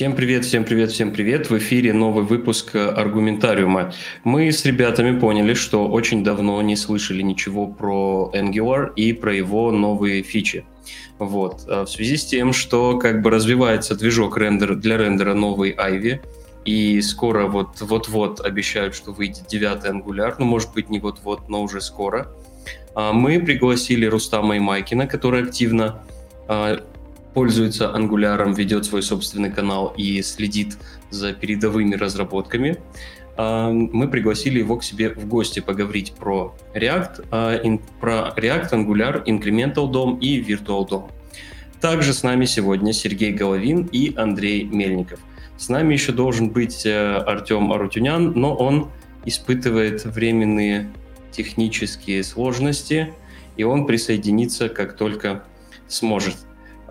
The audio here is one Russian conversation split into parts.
Всем привет, всем привет, всем привет. В эфире новый выпуск Аргументариума. Мы с ребятами поняли, что очень давно не слышали ничего про Angular и про его новые фичи. Вот. А в связи с тем, что как бы развивается движок рендер, для рендера новый Ivy, и скоро вот, вот-вот обещают, что выйдет девятый Angular, ну, может быть, не вот-вот, но уже скоро. А мы пригласили Рустама и Майкина, который активно пользуется ангуляром, ведет свой собственный канал и следит за передовыми разработками. А, мы пригласили его к себе в гости поговорить про React, а, про React, Angular, Incremental DOM и Virtual DOM. Также с нами сегодня Сергей Головин и Андрей Мельников. С нами еще должен быть э, Артем Арутюнян, но он испытывает временные технические сложности, и он присоединится, как только сможет.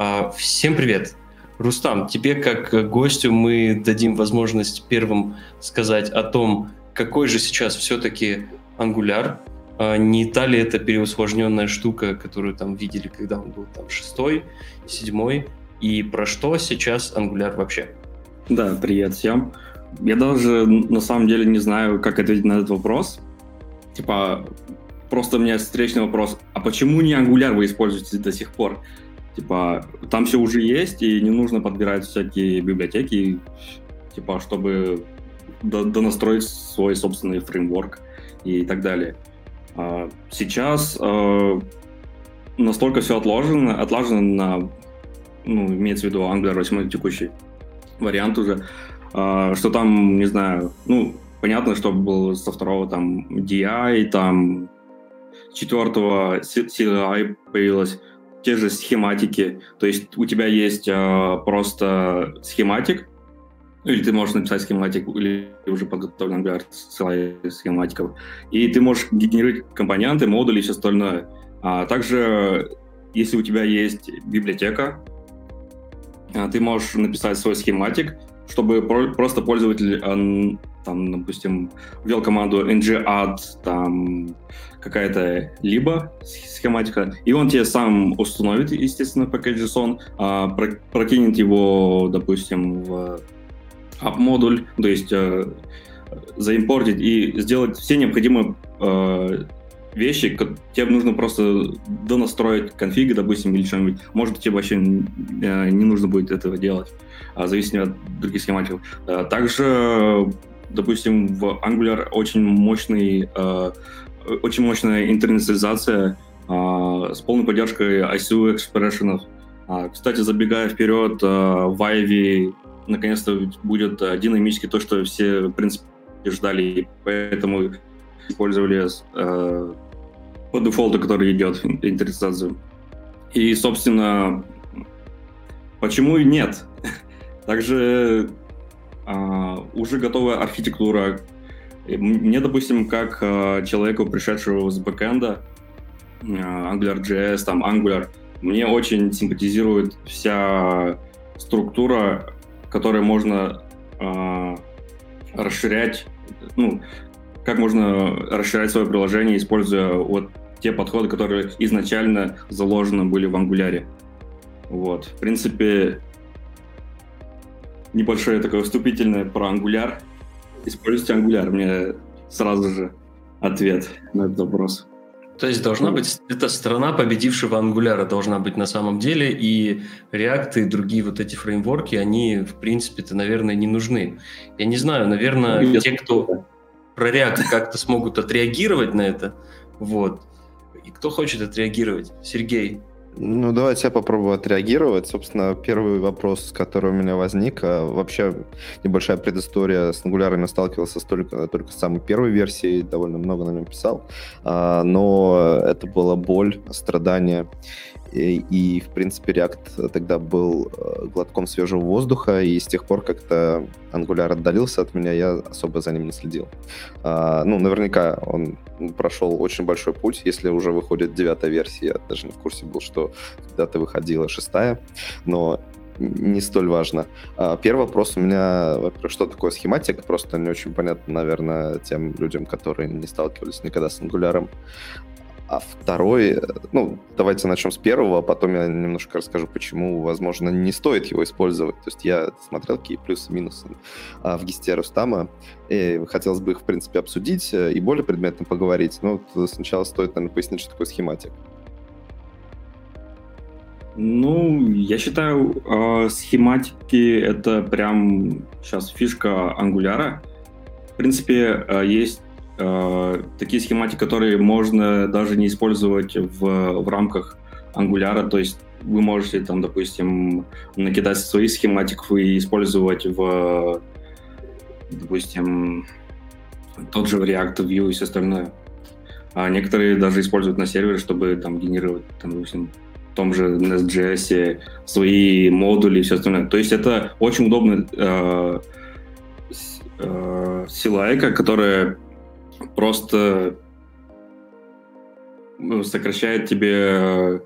А, всем привет! Рустам, тебе как гостю мы дадим возможность первым сказать о том, какой же сейчас все-таки ангуляр, а, не та ли это переусложненная штука, которую там видели, когда он был там шестой, седьмой, и про что сейчас ангуляр вообще? Да, привет всем. Я даже на самом деле не знаю, как ответить на этот вопрос. Типа, просто у меня встречный вопрос, а почему не ангуляр вы используете до сих пор? Типа, там все уже есть, и не нужно подбирать всякие библиотеки, типа, чтобы донастроить свой собственный фреймворк и так далее. А сейчас э, настолько все отложено, отлажено на, ну, имеется в виду Angular 8 текущий вариант уже, э, что там, не знаю, ну, понятно, что был со второго там DI, там четвертого CLI появилось, те же схематики. То есть у тебя есть э, просто схематик, или ты можешь написать схематик, или уже подготовлен Angular схематиков. И ты можешь генерировать компоненты, модули и все остальное. А также, если у тебя есть библиотека, ты можешь написать свой схематик, чтобы просто пользователь там, допустим, ввел команду ng-add, там, какая-то либо схематика, и он тебе сам установит, естественно, package.json, а, прокинет его, допустим, в app-модуль, то есть э, заимпортить и сделать все необходимые э, вещи, тебе нужно просто донастроить конфиги, допустим, или что-нибудь. Может, тебе вообще э, не нужно будет этого делать, а зависит от других схематиков. Э, также допустим, в Angular очень мощный, э, очень мощная интернационализация э, с полной поддержкой ICU экспрессионов. А, кстати, забегая вперед, э, в Ivy наконец-то будет э, динамически то, что все, в принципе, ждали, поэтому использовали э, по дефолту, который идет, интернализацию. И, собственно, почему и нет? Также уже готовая архитектура. Мне, допустим, как а, человеку, пришедшему с бэкэнда, а, AngularJS, там, Angular, мне очень симпатизирует вся структура, которой можно расширять, ну, как можно расширять свое приложение, используя вот те подходы, которые изначально заложены были в Angular. Вот. В принципе, небольшое такое вступительное про ангуляр. Используйте ангуляр, мне сразу же ответ на этот вопрос. То есть должна быть эта страна победившего ангуляра должна быть на самом деле, и React и другие вот эти фреймворки, они, в принципе-то, наверное, не нужны. Я не знаю, наверное, ну, те, кто про React как-то смогут отреагировать на это, вот. И кто хочет отреагировать? Сергей, ну, давайте я попробую отреагировать. Собственно, первый вопрос, который у меня возник, а вообще небольшая предыстория. С ангулярами сталкивался только, только с самой первой версией, довольно много на нем писал, а, но это была боль, страдание. И, и, в принципе, React тогда был э, глотком свежего воздуха, и с тех пор как-то Angular отдалился от меня, я особо за ним не следил. А, ну, наверняка он прошел очень большой путь, если уже выходит девятая версия, я даже не в курсе был, что когда-то выходила шестая, но не столь важно. А, первый вопрос у меня, во-первых, что такое схематик, просто не очень понятно, наверное, тем людям, которые не сталкивались никогда с ангуляром. А второй, ну, давайте начнем с первого, а потом я немножко расскажу, почему, возможно, не стоит его использовать. То есть я смотрел какие плюсы и минусы а, в гисте Рустама, и хотелось бы их, в принципе, обсудить э, и более предметно поговорить. Но вот сначала стоит, наверное, пояснить, что такое схематик. Ну, я считаю, э, схематики — это прям сейчас фишка ангуляра. В принципе, э, есть Э, такие схематики, которые можно даже не использовать в, в рамках Angular, то есть вы можете там, допустим, накидать свои схематиков и использовать в, допустим, тот же React View и все остальное. А некоторые даже используют на сервере, чтобы там генерировать, там, допустим, в том же Nest.js свои модули и все остальное. То есть это очень удобная э, э, силайка, которая просто ну, сокращает тебе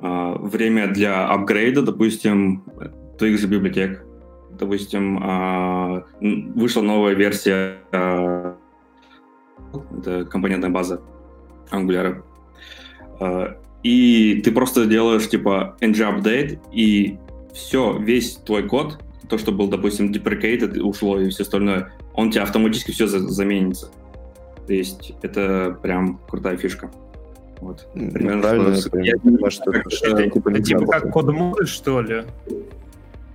э, время для апгрейда, допустим, твоих же библиотек. Допустим, э, вышла новая версия, э, это компонентная база Angular. Э, и ты просто делаешь типа ng-update, и все, весь твой код, то, что был, допустим, deprecated, ушло и все остальное, он тебе автоматически все заменится. То есть это прям крутая фишка. Вот. Примерно, Правильно, что... я понимаю, что это, это, типа, это типа как код модуль, что ли?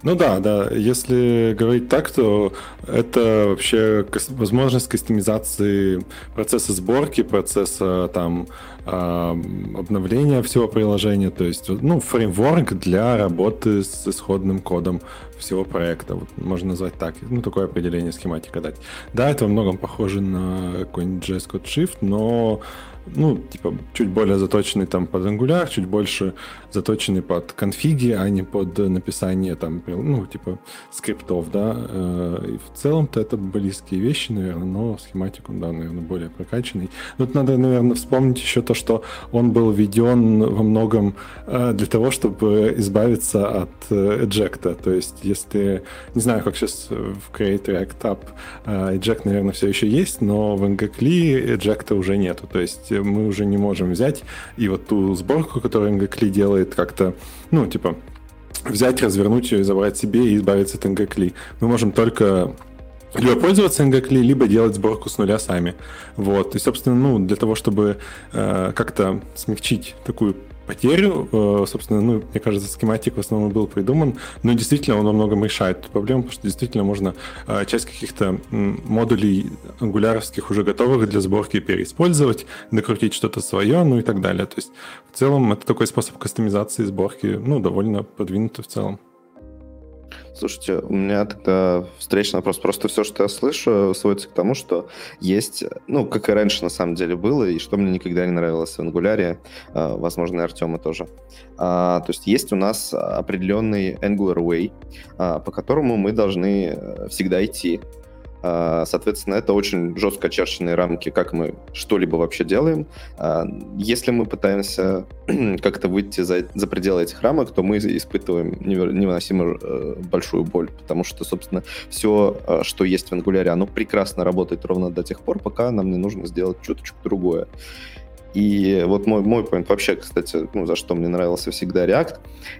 Ну да, да. Если говорить так, то это вообще возможность кастомизации процесса сборки, процесса там обновления всего приложения, то есть ну фреймворк для работы с исходным кодом всего проекта. Вот можно назвать так. Ну, такое определение схематика дать. Да, это во многом похоже на какой-нибудь JS Code Shift, но ну, типа, чуть более заточенный там под Angular, чуть больше заточенный под конфиги, а не под написание там, ну, типа, скриптов, да. Э, и в целом-то это близкие вещи, наверное, но схематик, да, наверное, более прокачанный. Тут надо, наверное, вспомнить еще то, что он был введен во многом э, для того, чтобы избавиться от эджекта. То есть, если, не знаю, как сейчас в Create React App eject, наверное, все еще есть, но в ngCli эджекта уже нету. То есть мы уже не можем взять и вот ту сборку, которую ngCli делает, как-то, ну, типа, взять, развернуть ее забрать себе и избавиться от ngCli. Мы можем только либо пользоваться ngCli, либо делать сборку с нуля сами. Вот. И, собственно, ну, для того, чтобы э, как-то смягчить такую потерю. Э, собственно, ну, мне кажется, схематик в основном был придуман, но действительно он во многом решает эту проблему, потому что действительно можно э, часть каких-то модулей ангуляровских уже готовых для сборки переиспользовать, докрутить что-то свое, ну и так далее. То есть в целом это такой способ кастомизации сборки, ну, довольно продвинутый в целом. Слушайте, у меня тогда встречный вопрос. Просто все, что я слышу, сводится к тому, что есть, ну, как и раньше на самом деле было, и что мне никогда не нравилось в Angular, а, возможно, и Артема тоже. А, то есть есть у нас определенный Angular Way, а, по которому мы должны э, всегда идти. А, соответственно, это очень жестко очерченные рамки, как мы что-либо вообще делаем. А, если мы пытаемся как-то выйти за, за пределы этих рамок, то мы испытываем невыносимо э, большую боль, потому что, собственно, все, э, что есть в Angular, оно прекрасно работает ровно до тех пор, пока нам не нужно сделать чуточку другое. И вот мой, мой point вообще, кстати, ну, за что мне нравился всегда React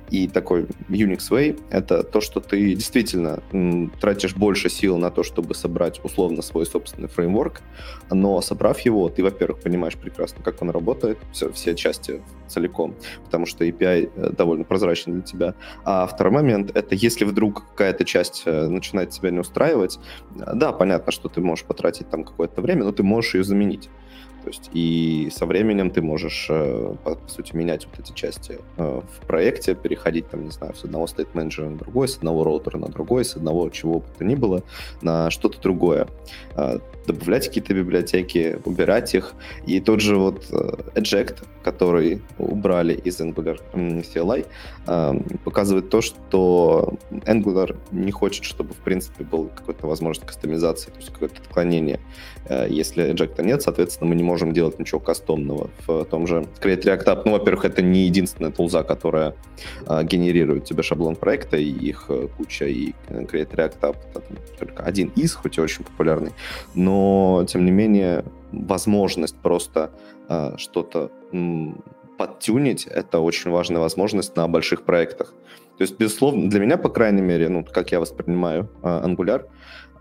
и такой Unix Way, это то, что ты действительно м, тратишь больше сил на то, чтобы собрать условно свой собственный фреймворк, но собрав его, ты, во-первых, понимаешь прекрасно, как он работает, все, все части целиком, потому что API э, довольно прозрачный для тебя. А второй момент — это если вдруг какая-то часть э, начинает тебя не устраивать, да, понятно, что ты можешь потратить там какое-то время, но ты можешь ее заменить. То есть и со временем ты можешь, э, по, по сути, менять вот эти части э, в проекте, переходить, там, не знаю, с одного state менеджера на другой, с одного роутера на другой, с одного чего бы то ни было, на что-то другое. А, добавлять какие-то библиотеки, убирать их. И тот же вот э, eject, который убрали из Angular CLI, показывает то, что Angular не хочет, чтобы, в принципе, был какой-то возможность кастомизации, то есть какое-то отклонение. Если eject нет, соответственно, мы не можем можем делать ничего кастомного в том же Create React App. Ну, во-первых, это не единственная тулза, которая а, генерирует тебе шаблон проекта, и их а, куча, и Create React App это только один из, хоть и очень популярный, но, тем не менее, возможность просто а, что-то подтюнить, это очень важная возможность на больших проектах. То есть, безусловно, для меня, по крайней мере, ну, как я воспринимаю uh, Angular,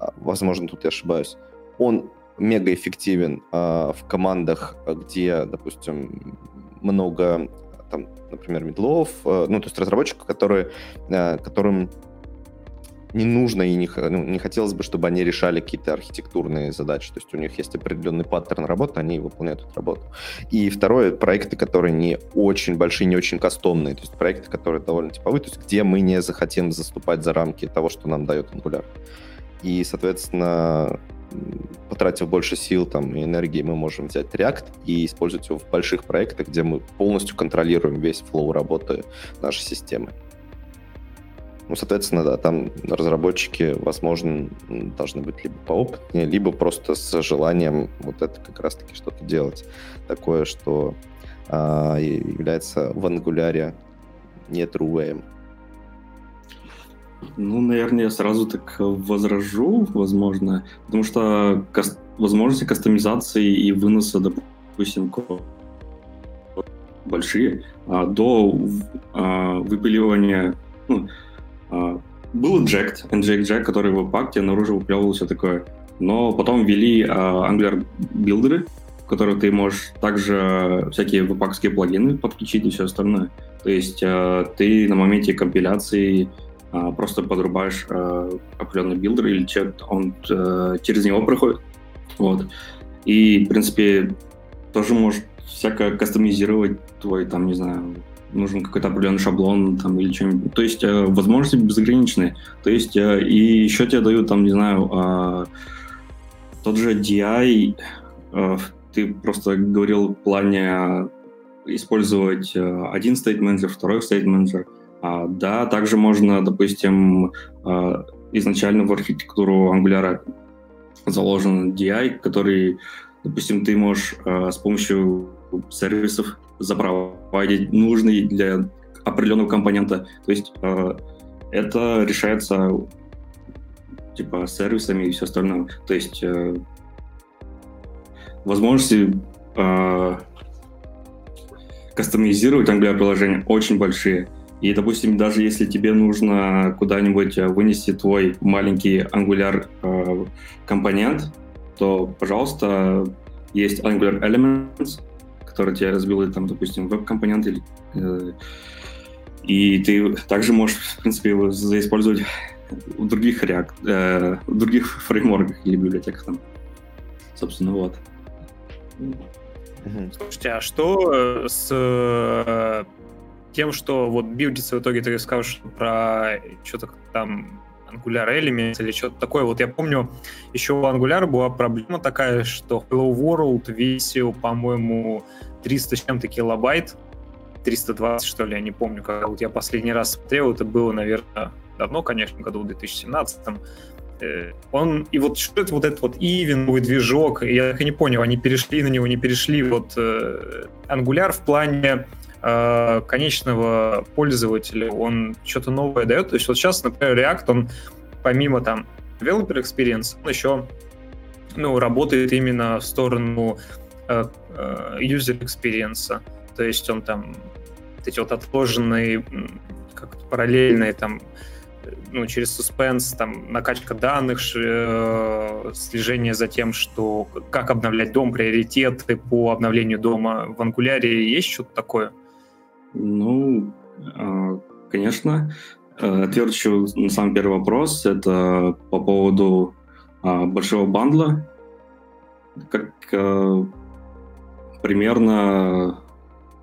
uh, возможно, тут я ошибаюсь, он мега эффективен uh, в командах, где, допустим, много, там, например, медлов, uh, ну, то есть разработчиков, которые, uh, которым не нужно и не, ну, не хотелось бы, чтобы они решали какие-то архитектурные задачи. То есть у них есть определенный паттерн работы, они выполняют эту работу. И второе, проекты, которые не очень большие, не очень кастомные. То есть проекты, которые довольно типовые, то есть где мы не захотим заступать за рамки того, что нам дает Angular. И, соответственно, потратив больше сил там, и энергии, мы можем взять React и использовать его в больших проектах, где мы полностью контролируем весь флоу работы нашей системы. Ну, соответственно, да, там разработчики, возможно, должны быть либо поопытнее, либо просто с желанием вот это как раз-таки что-то делать. Такое, что а, является в ангуляре не true Ну, наверное, я сразу так возражу, возможно, потому что каст- возможности кастомизации и выноса, допустим, большие, а до а, выпиливания, ну, а, был Inject, Inject Jack, который в пакте наружу выплевывал все такое. Но потом ввели uh, Angular билдеры, в которых ты можешь также всякие веб плагины подключить и все остальное. То есть э, ты на моменте компиляции просто подрубаешь э, определенный builder или он э, через него проходит. Вот. И, в принципе, тоже можешь всяко кастомизировать твой, там, не знаю, нужен какой-то определенный шаблон там или что-нибудь. То есть э, возможности безграничные. То есть э, и еще тебе дают там, не знаю, э, тот же DI, э, ты просто говорил в плане использовать э, один manager, второй manager. А, да, также можно, допустим, э, изначально в архитектуру Angular заложен DI, который, допустим, ты можешь э, с помощью сервисов запроводить нужный для определенного компонента. То есть это решается типа сервисами и все остальное. То есть э, возможности э, кастомизировать Angular приложение очень большие. И, допустим, даже если тебе нужно куда-нибудь вынести твой маленький Angular э, компонент, то, пожалуйста, есть Angular Elements, который тебе разбил, там, допустим, веб-компонент или э, и ты также можешь, в принципе, его заиспользовать в других React, э, в других фреймворках или библиотеках там. Собственно, вот. Слушайте, а что э, с э, тем, что вот билдится в итоге ты скажешь про что-то там Angular Elements или что-то такое. Вот я помню, еще у Angular была проблема такая, что Hello World весил, по-моему, 300 с чем-то килобайт, 320, что ли, я не помню, когда вот я последний раз смотрел, это было, наверное, давно, конечно, году в 2017 э, он, и вот что это вот этот вот ивеновый движок, я так и не понял, они перешли на него, не перешли, вот э, Angular в плане э, конечного пользователя, он что-то новое дает, то есть вот сейчас, например, React, он помимо там developer experience, он еще ну, работает именно в сторону Э, э, user experience. То есть он там эти вот отложенные, как параллельные там ну, через suspense, там, накачка данных, э, слежение за тем, что как обновлять дом, приоритеты по обновлению дома в ангуляре, есть что-то такое? Ну, э, конечно. Отвечу на самый первый вопрос. Это по поводу большого бандла. Как примерно,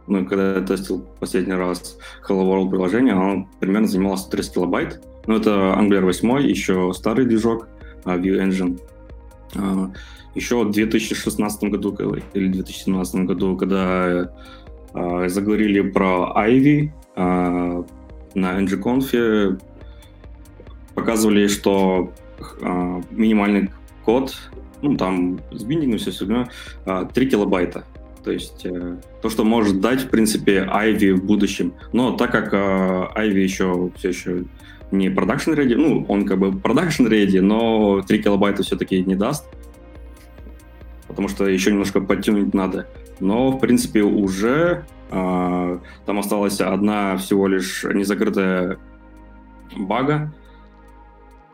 ну, когда я тестил последний раз Hello World приложение, оно примерно занимало 130 килобайт. Ну, это Angular 8, еще старый движок, uh, Vue Engine. Еще в 2016 году или 2017 году, когда заговорили про Ivy uh, на ngconf, показывали, что uh, минимальный код, ну, там, с биндингом все остальное, uh, 3 килобайта. То есть э, то, что может дать, в принципе, Ivy в будущем. Но так как э, Ivy еще все еще не production ready, ну, он как бы production ready, но 3 килобайта все-таки не даст. Потому что еще немножко подтянуть надо. Но, в принципе, уже э, там осталась одна всего лишь незакрытая бага,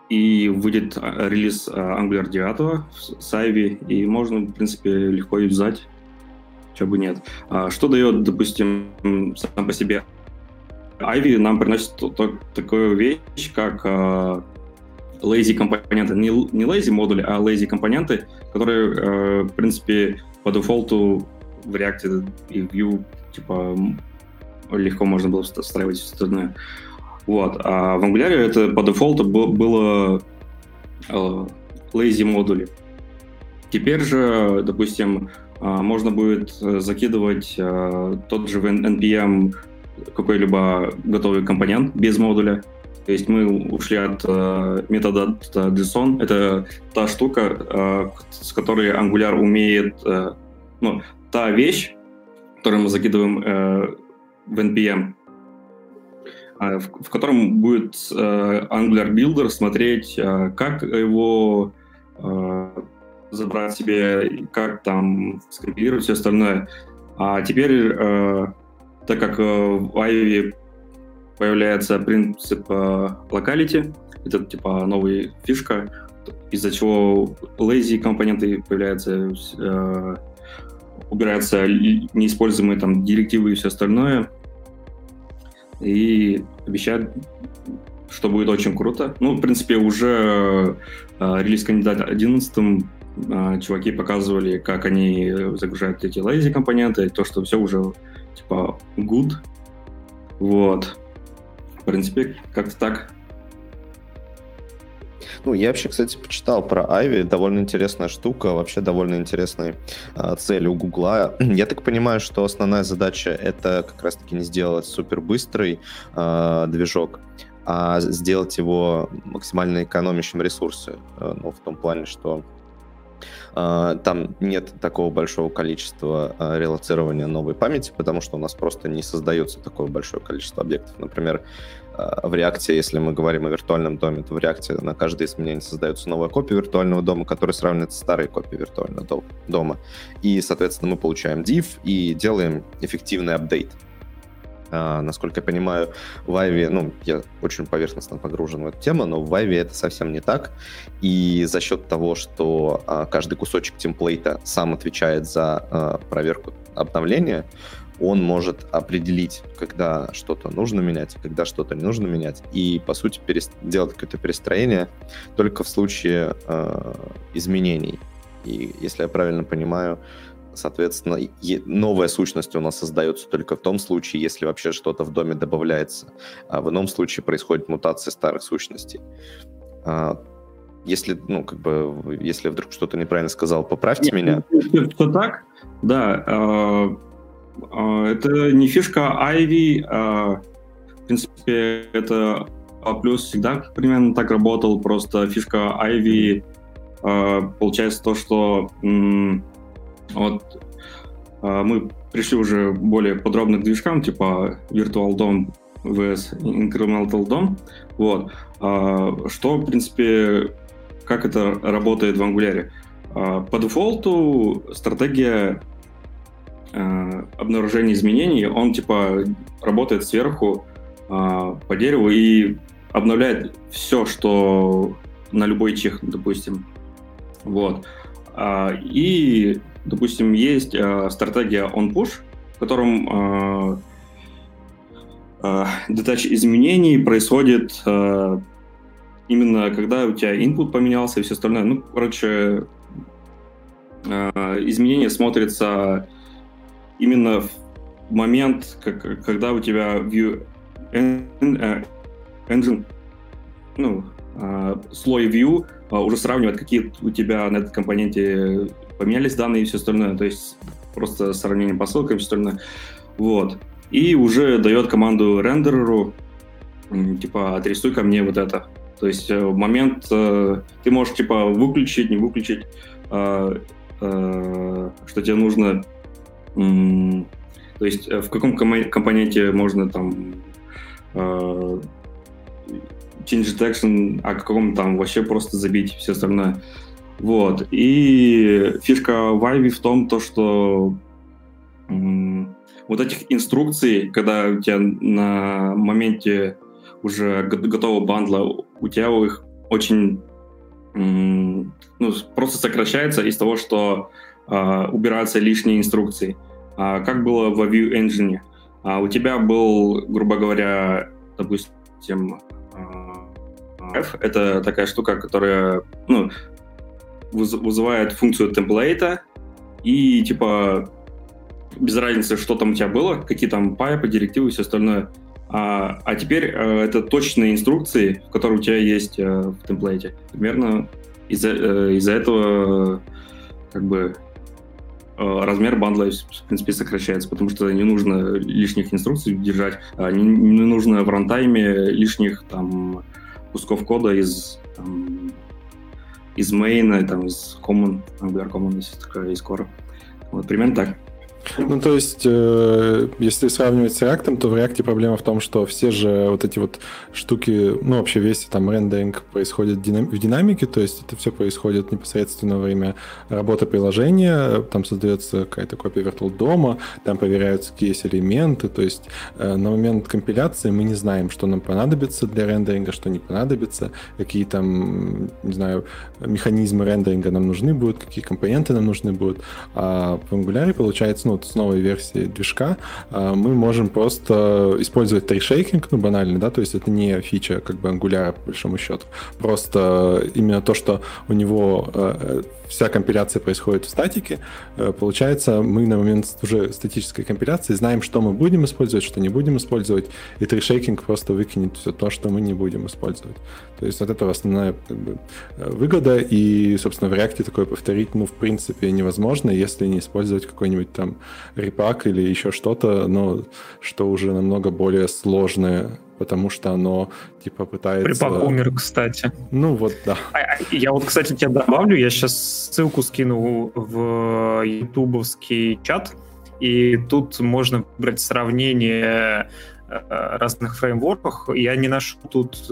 и выйдет а, релиз а, Angular 9 с Ivy, и можно, в принципе, легко юзать, чего бы нет. Что дает, допустим, сам по себе Ivy нам приносит такую вещь, как lazy компоненты, не, не lazy модули, а lazy компоненты, которые, в принципе, по дефолту в React и Vue, типа, легко можно было встраивать все остальное. Вот. А в Angular это по дефолту было э, lazy модули. Теперь же, допустим, э, можно будет закидывать э, тот же NPM какой-либо готовый компонент без модуля. То есть мы ушли от э, метода JSON. Это та штука, э, с которой Angular умеет, э, ну, та вещь, которую мы закидываем э, в NPM, а, в, в котором будет э, Angular Builder смотреть, э, как его э, забрать себе, как там скомпилировать все остальное. А теперь, э, так как э, в Ivy появляется принцип locality, это типа новая фишка, из-за чего lazy компоненты появляются, э, убираются неиспользуемые там директивы и все остальное, и обещают, что будет очень круто. Ну, в принципе, уже э, релиз кандидата 11 э, чуваки показывали, как они загружают эти lazy компоненты, то, что все уже типа good. Вот. Принципе, как-то так. Ну, я вообще, кстати, почитал про Айви, довольно интересная штука, вообще довольно интересная э, цель у Гугла. Я так понимаю, что основная задача это как раз-таки не сделать супер быстрый э, движок, а сделать его максимально экономящим ресурсы. Э, ну, в том плане, что там нет такого большого количества релацирования новой памяти, потому что у нас просто не создается такое большое количество объектов. Например, в реакте, если мы говорим о виртуальном доме, то в реакте на каждое изменение создается новая копия виртуального дома, которая сравнивается с старой копией виртуального дома. И, соответственно, мы получаем div и делаем эффективный апдейт. Uh, насколько я понимаю, в Ivy, ну, я очень поверхностно погружен в эту тему, но в Ivy это совсем не так. И за счет того, что uh, каждый кусочек темплейта сам отвечает за uh, проверку обновления, он может определить, когда что-то нужно менять, когда что-то не нужно менять, и, по сути, перест... делать какое-то перестроение только в случае э, изменений. И, если я правильно понимаю, соответственно, новая сущность у нас создается только в том случае, если вообще что-то в доме добавляется, а в ином случае происходит мутация старых сущностей. А, если, ну, как бы, если вдруг что-то неправильно сказал, поправьте Нет, меня. Что так? Да. А, это не фишка Ivy, а, в принципе, это А+, всегда примерно так работал, просто фишка Ivy получается то, что вот мы пришли уже более подробно к движкам, типа Virtual DOM vs Incremental DOM, вот, что, в принципе, как это работает в Angular. По дефолту стратегия э, обнаружения изменений, он типа работает сверху э, по дереву и обновляет все, что на любой чих, допустим. Вот. А, и, допустим, есть а, стратегия on-push, в котором а, детач изменений происходит а, именно когда у тебя input поменялся и все остальное. Ну, короче, а, изменение смотрится именно в момент, как, когда у тебя view э, engine, ну, а, слой view а, уже сравнивает, какие у тебя на этом компоненте поменялись данные и все остальное, то есть просто сравнение по ссылкам и все остальное. Вот. И уже дает команду рендереру, типа, отрисуй ко мне вот это. То есть э, в момент э, ты можешь, типа, выключить, не выключить, а, что тебе нужно то есть э, в каком компоненте можно там э, change detection, а каком там вообще просто забить все остальное. Вот. И фишка Вайви в том, то, что вот этих инструкций, когда у тебя на моменте уже готового бандла, у тебя их очень ну, просто сокращается из того, что э, убираются лишние инструкции. А как было в View Engine? А у тебя был, грубо говоря, допустим, F — это такая штука, которая ну, вызывает функцию темплейта, и типа без разницы, что там у тебя было, какие там пайпы, директивы и все остальное. А, а теперь э, это точные инструкции, которые у тебя есть э, в темплейте. Примерно из-за э, из этого как бы размер бандла, в принципе, сокращается, потому что не нужно лишних инструкций держать, а не, не нужно в рантайме лишних там кусков кода из там, из мейна, там, из common, Angular common, если такое, из core. Вот, примерно так. Ну, то есть, э, если сравнивать с React, то в React проблема в том, что все же вот эти вот штуки, ну, вообще весь там рендеринг происходит в динамике, то есть это все происходит непосредственно во время работы приложения, там создается какая-то копия Virtual дома, там проверяются какие есть элементы, то есть э, на момент компиляции мы не знаем, что нам понадобится для рендеринга, что не понадобится, какие там, не знаю, механизмы рендеринга нам нужны будут, какие компоненты нам нужны будут, а в Angular получается, ну, вот с новой версией движка, а, мы можем просто использовать трейшейкинг, ну, банально, да, то есть это не фича как бы Angular, по большому счету, просто именно то, что у него э, вся компиляция происходит в статике, э, получается, мы на момент уже статической компиляции знаем, что мы будем использовать, что не будем использовать, и трешейкинг просто выкинет все то, что мы не будем использовать. То есть от этого основная как бы, э, выгода, и, собственно, в React такое повторить, ну, в принципе, невозможно, если не использовать какой-нибудь там репак или еще что-то, но что уже намного более сложное потому что оно типа пытается... Припак умер, кстати. Ну вот, да. А, а, я вот, кстати, тебя добавлю, я сейчас ссылку скину в ютубовский чат, и тут можно выбрать сравнение э, разных фреймворков. Я не нашел тут...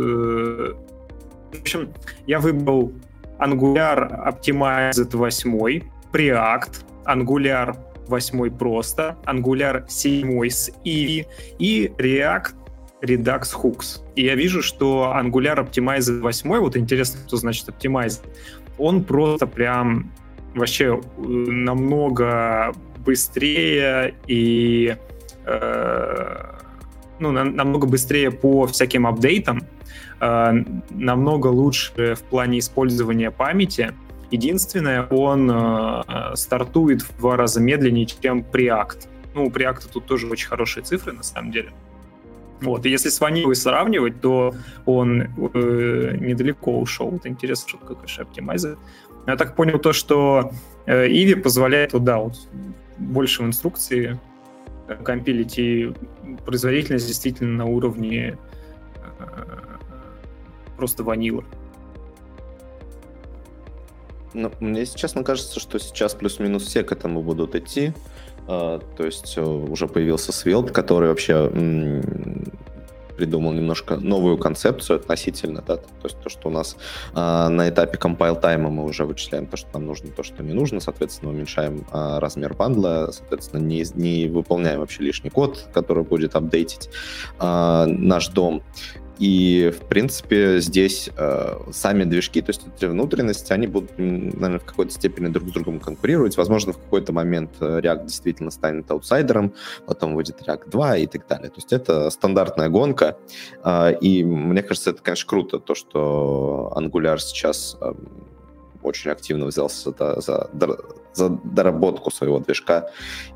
Общем, я выбрал Angular Optimized 8, Preact, Angular 8 просто, Angular 7 с Ivy и React Redux Hooks. И я вижу, что Angular Optimizer 8, вот интересно, что значит Optimizer, он просто прям вообще э, намного быстрее и э, ну, на, намного быстрее по всяким апдейтам, намного лучше в плане использования памяти. Единственное, он э, стартует в два раза медленнее, чем Preact. Ну, у Preact тут тоже очень хорошие цифры, на самом деле. Вот, и если с ванилой сравнивать, то он э, недалеко ушел. Вот интересно, что такое кэш оптимайзер. Я так понял то, что э, Иви позволяет, вот, да, вот, больше в инструкции э, компилить, и производительность действительно на уровне э, просто ванила. Ну, мне, если честно, кажется, что сейчас плюс-минус все к этому будут идти. А, то есть э, уже появился Svelte, который вообще придумал немножко новую концепцию относительно, да, то есть то, что у нас э, на этапе compile тайма мы уже вычисляем то, что нам нужно, то, что не нужно, соответственно, уменьшаем э, размер бандла, соответственно, не, не выполняем вообще лишний код, который будет апдейтить э, наш дом. И, в принципе, здесь э, сами движки, то есть эти внутренности, они будут, наверное, в какой-то степени друг с другом конкурировать. Возможно, в какой-то момент э, React действительно станет аутсайдером, потом выйдет React 2 и так далее. То есть это стандартная гонка. Э, и мне кажется, это, конечно, круто, то, что Angular сейчас э, очень активно взялся за, за, за доработку своего движка.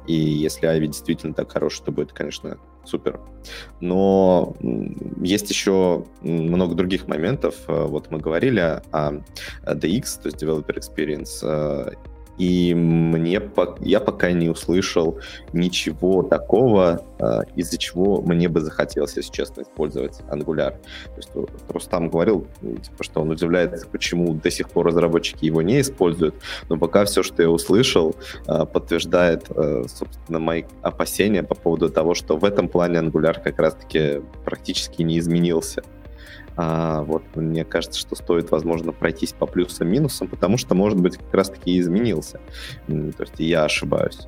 И если Ivy действительно так хорош, то будет, конечно, супер. Но есть еще много других моментов. Вот мы говорили о DX, то есть Developer Experience, э, и мне я пока не услышал ничего такого, а, из-за чего мне бы захотелось, если честно, использовать Angular. То есть Рустам говорил, ну, типа, что он удивляется, почему до сих пор разработчики его не используют, но пока все, что я услышал, а, подтверждает, собственно, мои опасения по поводу того, что в этом плане Angular как раз-таки практически не изменился. А, вот мне кажется, что стоит, возможно, пройтись по плюсам-минусам, потому что, может быть, как раз-таки изменился. То есть я ошибаюсь.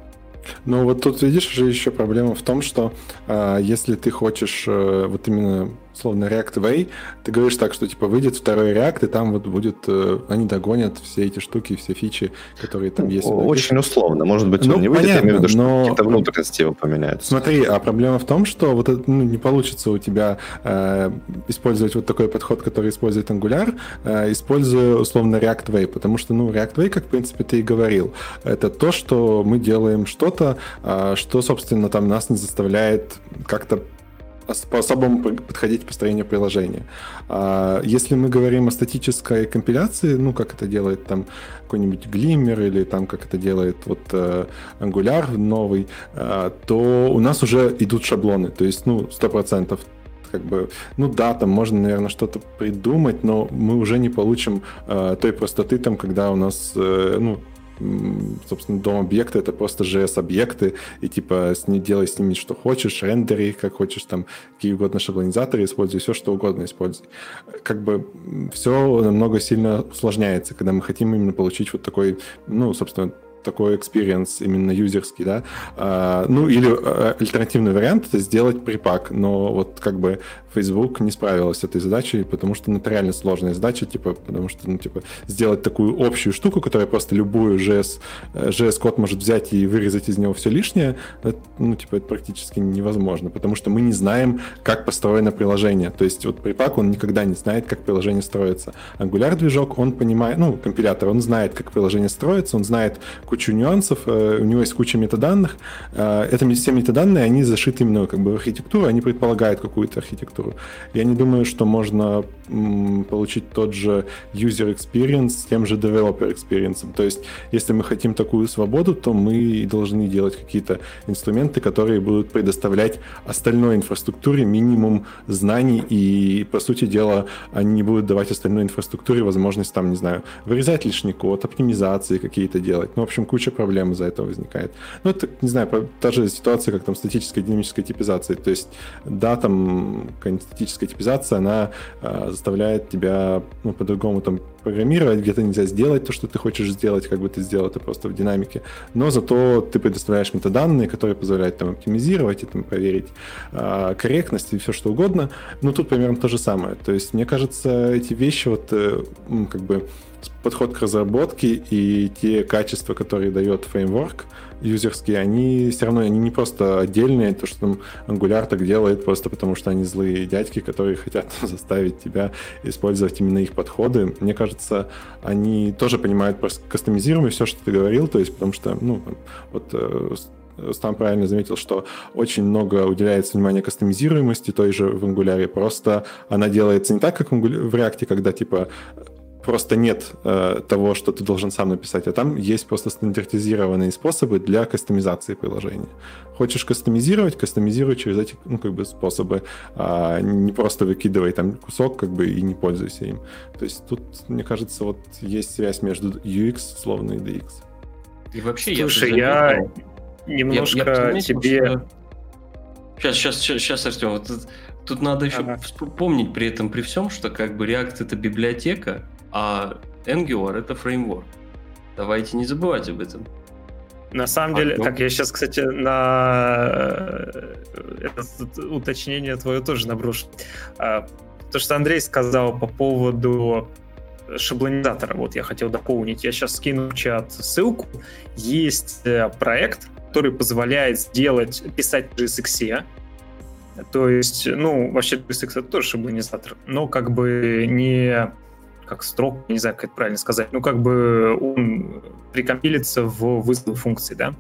Ну вот тут видишь уже еще проблема в том, что э, если ты хочешь э, вот именно словно React Way, ты говоришь так, что типа выйдет второй React, и там вот будет, э, они догонят все эти штуки, все фичи, которые там есть. Очень условно, может быть, ну, он не выйдет, понятно, я имею в виду, что но... какие-то внутренности его поменяются. Смотри, а проблема в том, что вот это, ну, не получится у тебя э, использовать вот такой подход, который использует Angular, э, используя условно React Way, потому что, ну, React Way, как, в принципе, ты и говорил, это то, что мы делаем что-то, э, что, собственно, там нас не заставляет как-то по-особому подходить к построению приложения. А если мы говорим о статической компиляции, ну, как это делает там какой-нибудь Glimmer или там, как это делает вот э, Angular новый, э, то у нас уже идут шаблоны, то есть, ну, 100% как бы, ну да, там можно, наверное, что-то придумать, но мы уже не получим э, той простоты, там, когда у нас, э, ну, собственно, дом-объекты — это просто JS-объекты, и типа с ней делай с ними что хочешь, рендери как хочешь, там, какие угодно шаблонизаторы используй, все что угодно используй. Как бы все намного сильно усложняется, когда мы хотим именно получить вот такой, ну, собственно, такой experience именно юзерский, да. А, ну, или а, альтернативный вариант — это сделать припак, но вот как бы Facebook не справилась с этой задачей, потому что ну, это реально сложная задача, типа, потому что, ну, типа, сделать такую общую штуку, которая просто любую JS, JS-код может взять и вырезать из него все лишнее, это, ну, типа, это практически невозможно, потому что мы не знаем, как построено приложение. То есть вот припак, он никогда не знает, как приложение строится. Angular движок, он понимает, ну, компилятор, он знает, как приложение строится, он знает кучу нюансов, э, у него есть куча метаданных. Э, это все метаданные, они зашиты именно как бы в архитектуру, они предполагают какую-то архитектуру архитектуру. Я не думаю, что можно получить тот же user experience с тем же developer experience. То есть, если мы хотим такую свободу, то мы должны делать какие-то инструменты, которые будут предоставлять остальной инфраструктуре минимум знаний, и, по сути дела, они не будут давать остальной инфраструктуре возможность, там, не знаю, вырезать лишний код, оптимизации какие-то делать. Ну, в общем, куча проблем из-за этого возникает. Ну, это, не знаю, та же ситуация, как там статическая динамическая типизация. То есть, да, там, статическая типизация, она э, заставляет тебя ну, по-другому там программировать, где-то нельзя сделать то, что ты хочешь сделать, как бы ты сделал это просто в динамике, но зато ты предоставляешь метаданные, которые позволяют там оптимизировать и там проверить э, корректность и все что угодно. Но тут примерно то же самое. То есть, мне кажется, эти вещи вот э, как бы подход к разработке и те качества, которые дает фреймворк, юзерские, они все равно они не просто отдельные, то, что там Angular так делает просто потому, что они злые дядьки, которые хотят заставить тебя использовать именно их подходы. Мне кажется, они тоже понимают просто кастомизируемость, все, что ты говорил, то есть потому что, ну, вот э, Стам правильно заметил, что очень много уделяется внимания кастомизируемости той же в Angular, просто она делается не так, как в React, когда типа просто нет э, того, что ты должен сам написать, а там есть просто стандартизированные способы для кастомизации приложения. Хочешь кастомизировать, кастомизируй через эти ну, как бы способы, а не просто выкидывай там кусок как бы и не пользуйся им. То есть тут, мне кажется, вот есть связь между UX словно и DX. И вообще, Слушай, я, я немножко я, я тебе... Что... Сейчас, сейчас, сейчас, сейчас, Артем, вот тут, тут надо еще ага. помнить при этом, при всем, что как бы React это библиотека, а Angular это фреймворк. Давайте не забывать об этом. На самом а деле, кто? так, я сейчас, кстати, на э, это уточнение твое тоже наброшу. А, то, что Андрей сказал по поводу шаблонизатора, вот я хотел дополнить. Я сейчас скину в чат ссылку. Есть э, проект, который позволяет сделать, писать в JSX, то есть, ну, вообще JSX это тоже шаблонизатор, но как бы не как строк, не знаю, как это правильно сказать, ну, как бы он прикомпилится в вызов функции, да.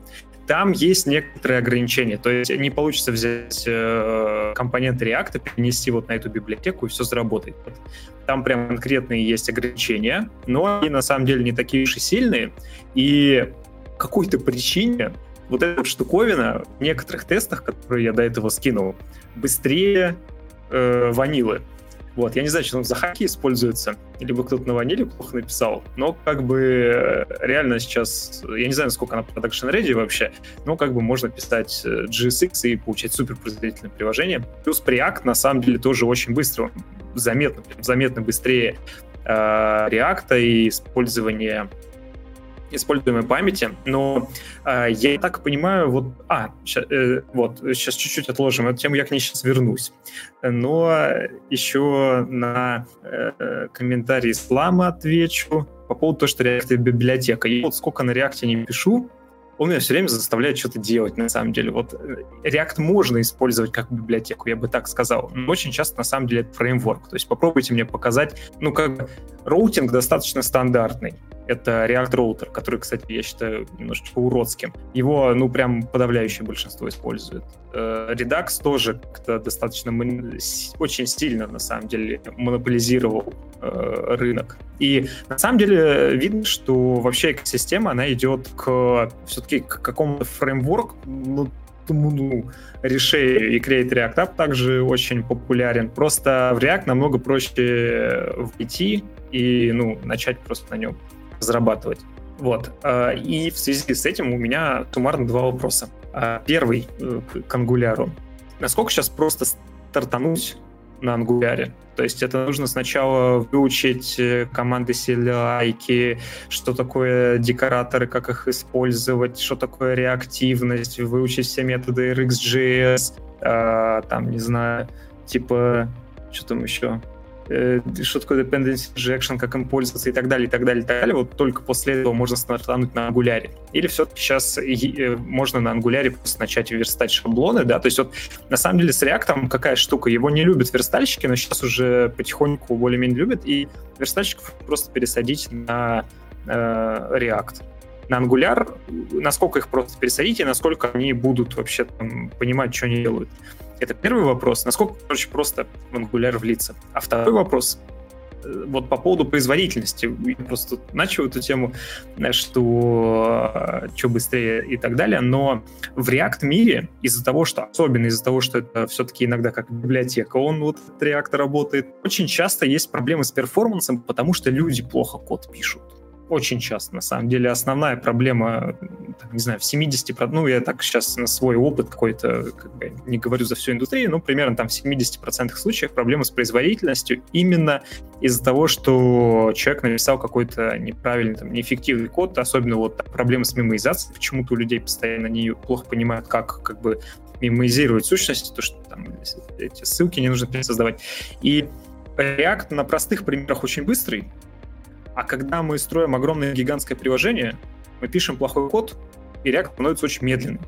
Там есть некоторые ограничения, то есть не получится взять э, компоненты React, перенести вот на эту библиотеку и все заработает. Там прям конкретные есть ограничения, но они на самом деле не такие уж и сильные, и какой-то причине вот эта штуковина в некоторых тестах, которые я до этого скинул, быстрее э, ванилы. Вот, я не знаю, что там за хаки используются, либо кто-то на ваниле плохо написал, но как бы э, реально сейчас, я не знаю, насколько она production ready вообще, но как бы можно писать э, GSX и получать супер производительное приложение. Плюс Preact на самом деле тоже очень быстро заметно, заметно быстрее э, React и использование используемой памяти, но э, я так понимаю, вот, а, ща, э, вот, сейчас чуть-чуть отложим эту тему, я к ней сейчас вернусь. Но еще на э, комментарий Слама отвечу по поводу того, что React — библиотека. И вот сколько на React не пишу, он меня все время заставляет что-то делать, на самом деле. Вот э, React можно использовать как библиотеку, я бы так сказал. Но очень часто, на самом деле, это фреймворк. То есть попробуйте мне показать, ну, как роутинг достаточно стандартный. Это React Router, который, кстати, я считаю немножечко уродским. Его, ну, прям подавляющее большинство использует. Э, Redux тоже как-то достаточно очень сильно, на самом деле, монополизировал э, рынок. И на самом деле видно, что вообще экосистема, она идет к все-таки к какому-то фреймворку, ну, ну, и Create React App также очень популярен. Просто в React намного проще войти и ну, начать просто на нем зарабатывать. Вот. А, и в связи с этим у меня суммарно два вопроса. А, первый э, к ангуляру. Насколько сейчас просто стартануть на ангуляре? То есть это нужно сначала выучить э, команды CLI, что такое декораторы, как их использовать, что такое реактивность, выучить все методы RxJS, э, там, не знаю, типа, что там еще, э, что такое dependency injection, как им пользоваться и так далее, и так далее, и так далее. Вот только после этого можно стартануть на ангуляре. Или все-таки сейчас э, можно на ангуляре просто начать верстать шаблоны, да, то есть вот на самом деле с React какая штука, его не любят верстальщики, но сейчас уже потихоньку более-менее любят, и верстальщиков просто пересадить на э, React на Angular, насколько их просто пересадить и насколько они будут вообще там, понимать, что они делают. Это первый вопрос. Насколько, короче, просто в Angular влиться. А второй вопрос э, вот по поводу производительности. Я просто начал эту тему, э, что э, что быстрее и так далее, но в React мире из-за того, что, особенно из-за того, что это все-таки иногда как библиотека, он вот React работает, очень часто есть проблемы с перформансом, потому что люди плохо код пишут очень часто, на самом деле, основная проблема, не знаю, в 70, ну, я так сейчас на свой опыт какой-то, как бы, не говорю за всю индустрию, но примерно там в 70% случаев проблема с производительностью именно из-за того, что человек написал какой-то неправильный, там, неэффективный код, особенно вот проблемы с мемоизацией, почему-то у людей постоянно не плохо понимают, как, как бы мемоизировать сущности, то, что там эти ссылки не нужно пересоздавать. И React на простых примерах очень быстрый, а когда мы строим огромное гигантское приложение, мы пишем плохой код, и React становится очень медленным.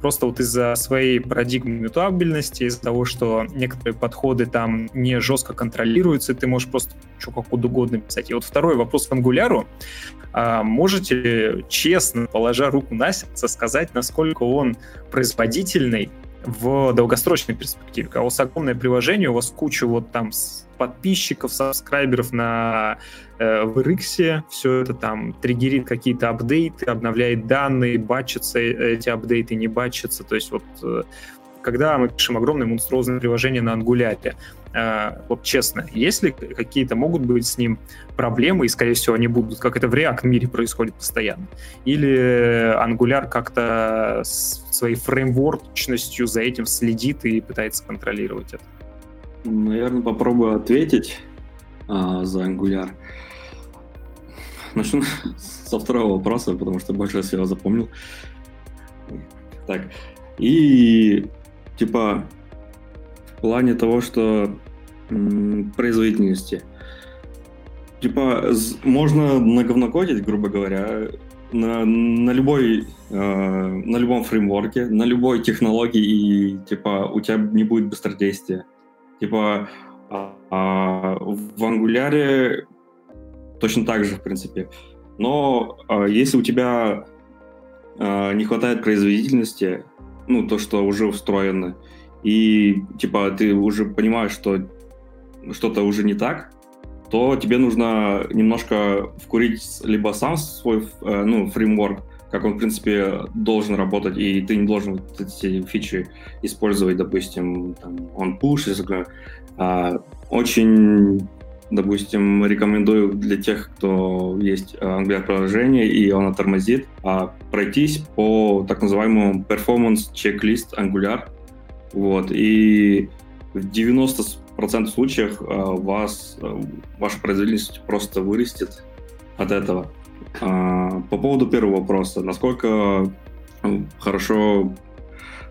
Просто вот из-за своей парадигмы мутабельности, из-за того, что некоторые подходы там не жестко контролируются, ты можешь просто что как угодно писать. И вот второй вопрос к Angular. А можете честно, положа руку на сердце, сказать, насколько он производительный в долгосрочной перспективе. Когда у вас огромное приложение, у вас куча вот там подписчиков, сабскрайберов на э, в RX, все это там триггерит какие-то апдейты, обновляет данные, бачатся э, эти апдейты, не бачатся. То есть вот э, когда мы пишем огромное монструозное приложение на ангуляре, э, вот честно, если какие-то могут быть с ним проблемы, и, скорее всего, они будут, как это в React мире происходит постоянно, или Angular как-то своей фреймворчностью за этим следит и пытается контролировать это? Наверное, попробую ответить а, за Angular. Начну со второго вопроса, потому что больше всего запомнил. Так, и типа в плане того, что м, производительности. Типа можно наговнокодить, грубо говоря, на, на любой э, на любом фреймворке, на любой технологии, и типа у тебя не будет быстродействия. Типа а, а, в ангуляре точно так же, в принципе. Но а, если у тебя а, не хватает производительности, ну, то, что уже встроено, и, типа, ты уже понимаешь, что что-то уже не так, то тебе нужно немножко вкурить либо сам свой, э, ну, фреймворк, как он, в принципе, должен работать, и ты не должен вот эти фичи использовать, допустим, там, он push, если а, очень, допустим, рекомендую для тех, кто есть Angular приложение, и он тормозит, а, пройтись по так называемому performance checklist Angular, вот, и в 90% процентов случаев у вас ваша производительность просто вырастет от этого. По поводу первого вопроса, насколько хорошо,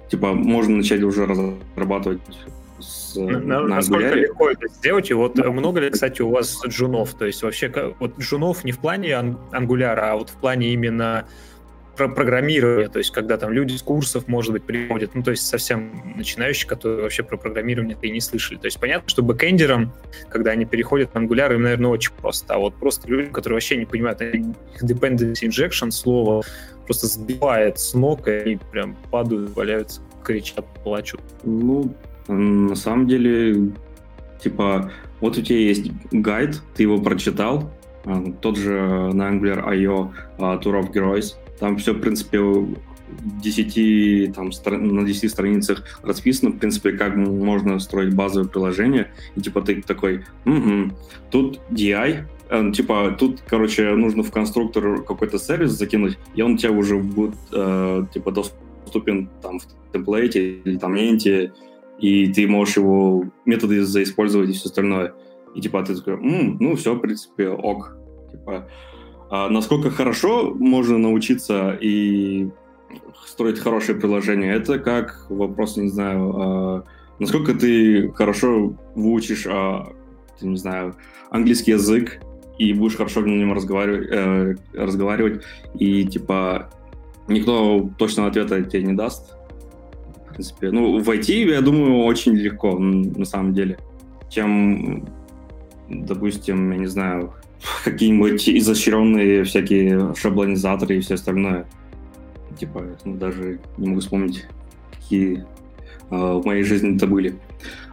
типа, можно начать уже разрабатывать с, на, насколько Angular. легко это сделать? И вот много ли, кстати, у вас джунов? То есть вообще вот джунов не в плане ангуляра, а вот в плане именно про программирование, то есть когда там люди с курсов, может быть, приходят, ну, то есть совсем начинающие, которые вообще про программирование и не слышали. То есть понятно, что бэкэндерам, когда они переходят на Angular, им, наверное, очень просто. А вот просто люди, которые вообще не понимают, dependency injection слово просто сбивает с ног, и они прям падают, валяются, кричат, плачут. Ну, на самом деле, типа, вот у тебя есть гайд, ты его прочитал, а, тот же на Angular.io а, Tour of Heroes, там все, в принципе, 10, там, на 10 страницах расписано, в принципе, как можно строить базовое приложение. И типа ты такой, угу, тут DI, э, типа тут, короче, нужно в конструктор какой-то сервис закинуть, и он у тебя уже будет, э, типа, доступен там в темплейте или там менте, и ты можешь его методы заиспользовать и все остальное. И типа ты такой, М, ну все, в принципе, ок. Типа, а насколько хорошо можно научиться и строить хорошее приложение, это как вопрос, не знаю, а, насколько ты хорошо выучишь, а, ты, не знаю, английский язык и будешь хорошо на нем разговаривать, э, разговаривать и типа никто точного ответа тебе не даст, в принципе. Ну, в IT, я думаю, очень легко, на самом деле, чем, допустим, я не знаю, какие-нибудь изощренные всякие шаблонизаторы и все остальное. Типа, ну, даже не могу вспомнить, какие uh, в моей жизни это были.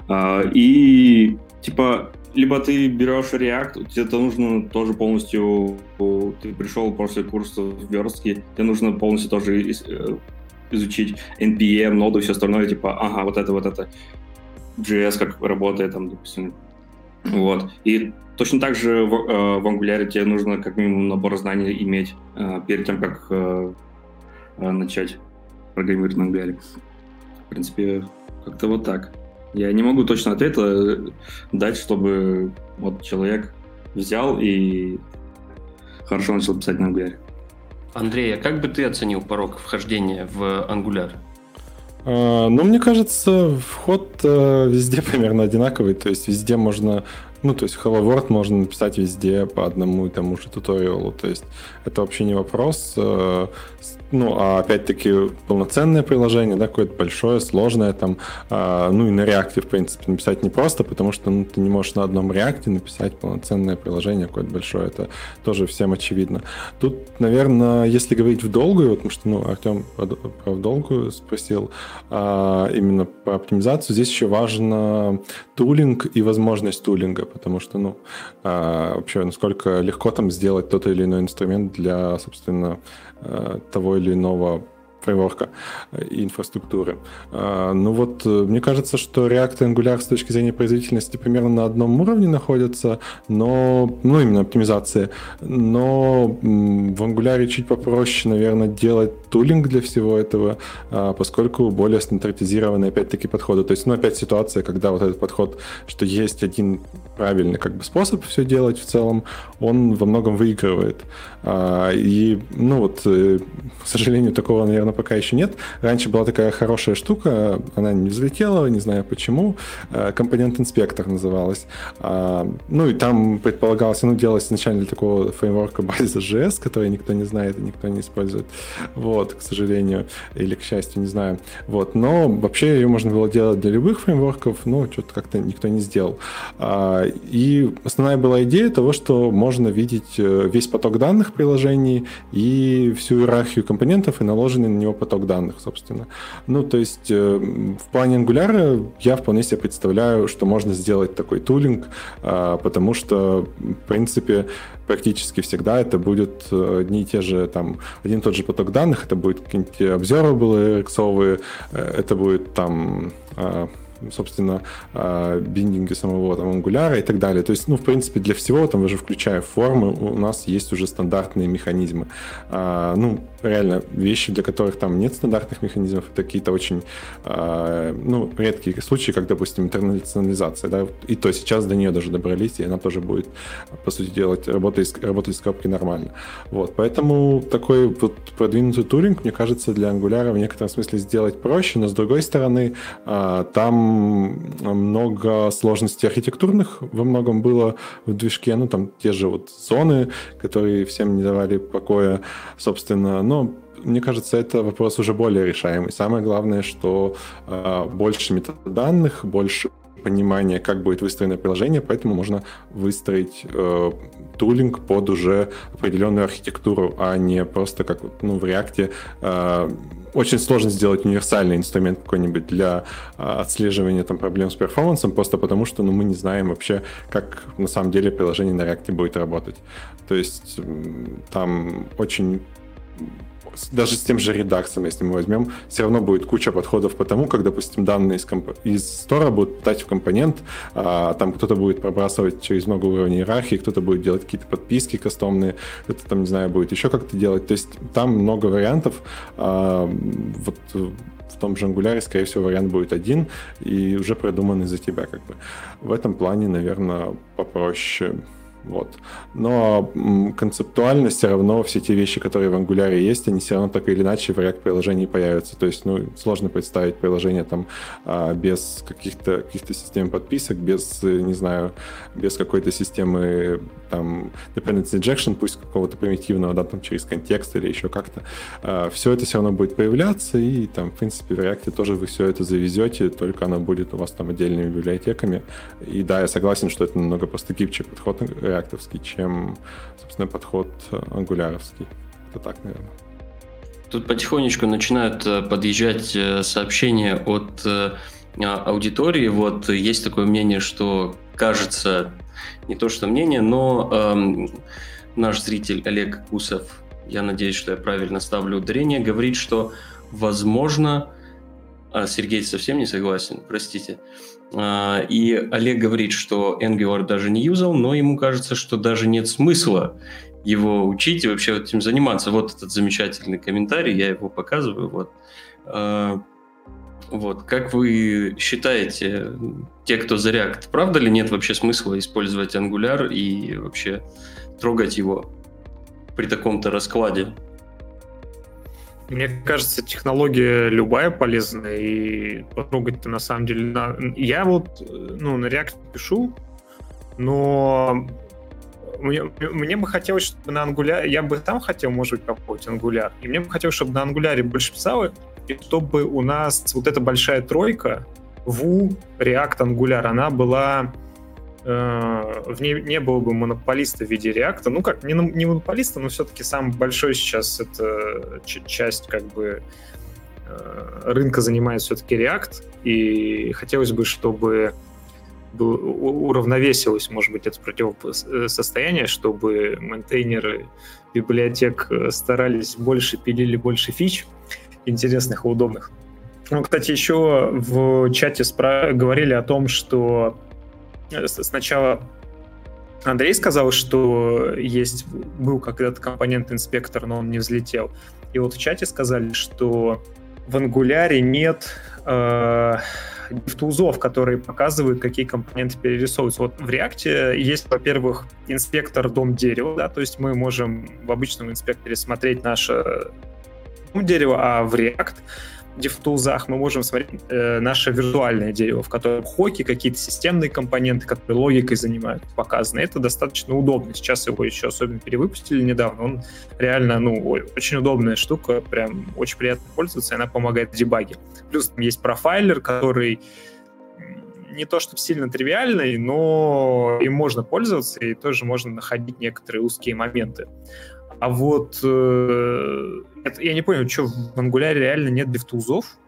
Uh, и, типа, либо ты берешь React, тебе это нужно тоже полностью, ты пришел после курса в верстке, тебе нужно полностью тоже э, изучить NPM, ноду и все остальное, типа, ага, вот это, вот это, JS как работает, там, допустим, вот. И точно так же в, э, в Angular тебе нужно как минимум набор знаний иметь э, перед тем, как э, начать программировать на Angular. В принципе, как-то вот так. Я не могу точно ответа дать, чтобы вот человек взял и хорошо начал писать на Angular. Андрей, а как бы ты оценил порог вхождения в Angular? А, ну, мне кажется, вход э, везде примерно одинаковый, то есть везде можно ну, то есть Hello World можно написать везде по одному и тому же туториалу. То есть это вообще не вопрос. Э, ну, а опять-таки полноценное приложение, да, какое-то большое, сложное там, а, ну и на реакте, в принципе, написать не просто, потому что ну, ты не можешь на одном реакте написать полноценное приложение какое-то большое, это тоже всем очевидно. Тут, наверное, если говорить в долгую, потому что, ну, Артем про в долгую спросил, а, именно по оптимизацию, здесь еще важно тулинг и возможность тулинга, потому что, ну, а, вообще, насколько легко там сделать тот или иной инструмент для, собственно, Э, того или иного фреймворка и инфраструктуры. А, ну вот, э, мне кажется, что React и Angular с точки зрения производительности примерно на одном уровне находятся, но, ну, именно оптимизации, но в Angular чуть попроще, наверное, делать тулинг для всего этого, а, поскольку более стандартизированные, опять-таки, подходы. То есть, ну, опять ситуация, когда вот этот подход, что есть один правильный как бы способ все делать в целом, он во многом выигрывает. А, и, ну, вот, э, к сожалению, такого, наверное, пока еще нет. Раньше была такая хорошая штука, она не взлетела, не знаю почему, э, компонент-инспектор называлась. А, ну, и там предполагалось, ну, делалось изначально для такого фреймворка база JS, который никто не знает и никто не использует. Вот к сожалению, или к счастью, не знаю. Вот, но вообще ее можно было делать для любых фреймворков, но что-то как-то никто не сделал. А, и основная была идея того, что можно видеть э, весь поток данных приложений и всю иерархию компонентов и наложенный на него поток данных, собственно. Ну, то есть э, в плане Angular я вполне себе представляю, что можно сделать такой тулинг, а, потому что, в принципе, практически всегда это будет э, одни и те же, там, один и тот же поток данных, это будет какие-нибудь observable, э, это будет там э, собственно, э, биндинги самого там Angular и так далее. То есть, ну, в принципе, для всего, там, уже включая формы, у нас есть уже стандартные механизмы. А, ну, реально, вещи, для которых там нет стандартных механизмов, это какие-то очень, а, ну, редкие случаи, как, допустим, интернационализация, да, и то сейчас до нее даже добрались, и она тоже будет, по сути, делать, работать, работать с коробкой нормально. Вот, поэтому такой вот продвинутый туринг, мне кажется, для Angular в некотором смысле сделать проще, но с другой стороны, а, много сложностей архитектурных во многом было в движке, ну, там те же вот зоны, которые всем не давали покоя, собственно, но мне кажется, это вопрос уже более решаемый. Самое главное, что э, больше метаданных, больше понимания, как будет выстроено приложение, поэтому можно выстроить э, тулинг под уже определенную архитектуру, а не просто как ну, в React. Э, очень сложно сделать универсальный инструмент какой-нибудь для э, отслеживания там, проблем с перформансом, просто потому что ну, мы не знаем вообще, как на самом деле приложение на React будет работать. То есть там очень даже с тем же редаксом, если мы возьмем, все равно будет куча подходов по тому, как, допустим, данные из, комп... из стора будут дать в компонент, а там кто-то будет пробрасывать через много уровней иерархии, кто-то будет делать какие-то подписки кастомные, кто-то там, не знаю, будет еще как-то делать. То есть там много вариантов. А, вот в том же Angular, скорее всего, вариант будет один и уже продуманный за тебя. Как бы. В этом плане, наверное, попроще. Вот. Но концептуально все равно все те вещи, которые в Angular есть, они все равно так или иначе в React приложении появятся. То есть, ну, сложно представить приложение там а, без каких-то каких систем подписок, без, не знаю, без какой-то системы там dependency injection, пусть какого-то примитивного, да, там через контекст или еще как-то. А, все это все равно будет появляться, и там, в принципе, в React тоже вы все это завезете, только оно будет у вас там отдельными библиотеками. И да, я согласен, что это намного просто гибче подход реактовский, чем, собственно, подход ангуляровский. Это так, наверное. Тут потихонечку начинают э, подъезжать э, сообщения от э, аудитории. Вот есть такое мнение, что кажется, не то что мнение, но эм, наш зритель Олег Кусов, я надеюсь, что я правильно ставлю ударение, говорит, что возможно, а Сергей совсем не согласен, простите, а, и Олег говорит, что Angular даже не юзал, но ему кажется, что даже нет смысла его учить и вообще этим заниматься. Вот этот замечательный комментарий, я его показываю. Вот. А, вот. Как вы считаете, те, кто за React, правда ли нет вообще смысла использовать Angular и вообще трогать его при таком-то раскладе? Мне кажется, технология любая полезная, и потрогать-то на самом деле... На... Я вот ну, на React пишу, но мне, мне бы хотелось, чтобы на Angular... Я бы там хотел, может быть, попробовать Angular. И мне бы хотелось, чтобы на Angular больше писало, и чтобы у нас вот эта большая тройка, Vue, React, Angular, она была в ней не было бы монополиста в виде реакта. Ну как, не, не монополиста, но все-таки самый большой сейчас это часть как бы э, рынка занимает все-таки React, и хотелось бы, чтобы уравновесилось, может быть, это противостояние, чтобы мейнтейнеры библиотек э, старались больше, пилили больше фич интересных и удобных. Ну, кстати, еще в чате спра- говорили о том, что Э, сначала Андрей сказал, что есть был когда-то компонент-инспектор, но он не взлетел. И вот в чате сказали, что в Angular нет э, тулзов, которые показывают, какие компоненты перерисовываются. Вот в React есть, во-первых, инспектор дом дерева, да, то есть мы можем в обычном инспекторе смотреть наше дом дерева, а в React DevTools мы можем смотреть э, наше виртуальное дерево, в котором хоки, какие-то системные компоненты, которые логикой занимают, показаны. Это достаточно удобно. Сейчас его еще особенно перевыпустили недавно. Он реально, ну, очень удобная штука, прям очень приятно пользоваться, и она помогает в дебаге. Плюс там есть профайлер, который не то чтобы сильно тривиальный, но им можно пользоваться, и тоже можно находить некоторые узкие моменты. А вот э, я не понял, что в Angular реально нет дефтулзов?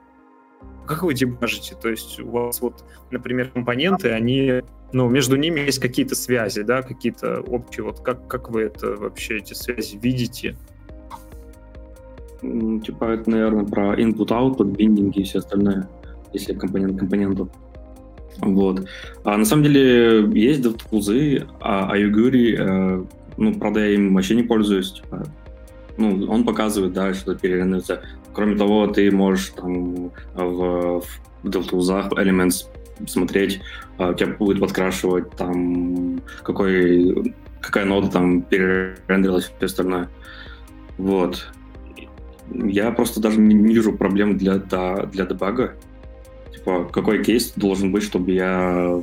Как вы дебажите? То есть у вас вот, например, компоненты, они, ну, между ними есть какие-то связи, да, какие-то общие. Вот как, как вы это вообще, эти связи видите? Типа это, наверное, про input-output, биндинги и все остальное, если компонент компоненту. Вот. А на самом деле есть DevTools, а Ayuguri, э, ну, правда, я им вообще не пользуюсь. Типа, ну, он показывает, да, что перерендерится. Кроме того, ты можешь там в, в DevTools Elements смотреть, а, у тебя будет подкрашивать там какой, какая нода там перерендерилась и все остальное. Вот. Я просто даже не, не вижу проблем для, для, для дебага. Типа, какой кейс должен быть, чтобы я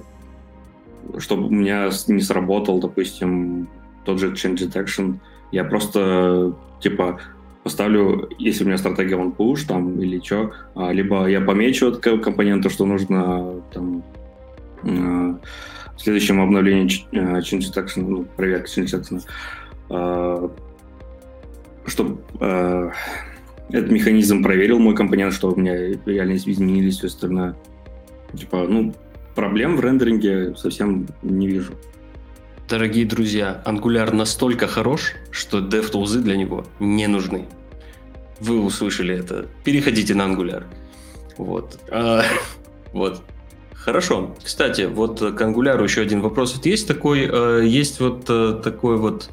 чтобы у меня не сработал, допустим, тот же change detection. Я просто, типа, поставлю, если у меня стратегия on push там или что, а, либо я помечу от компонента, что нужно там а, в следующем обновлении а, change detection, ну, проверка change detection, чтобы этот механизм проверил мой компонент, что у меня реально изменились все остальное. Типа, ну, проблем в рендеринге совсем не вижу. Дорогие друзья, Angular настолько хорош, что DevTools для него не нужны. Вы услышали это. Переходите на Angular. Вот. А, вот. Хорошо. Кстати, вот к Angular еще один вопрос. Вот есть такой, э, есть вот э, такой вот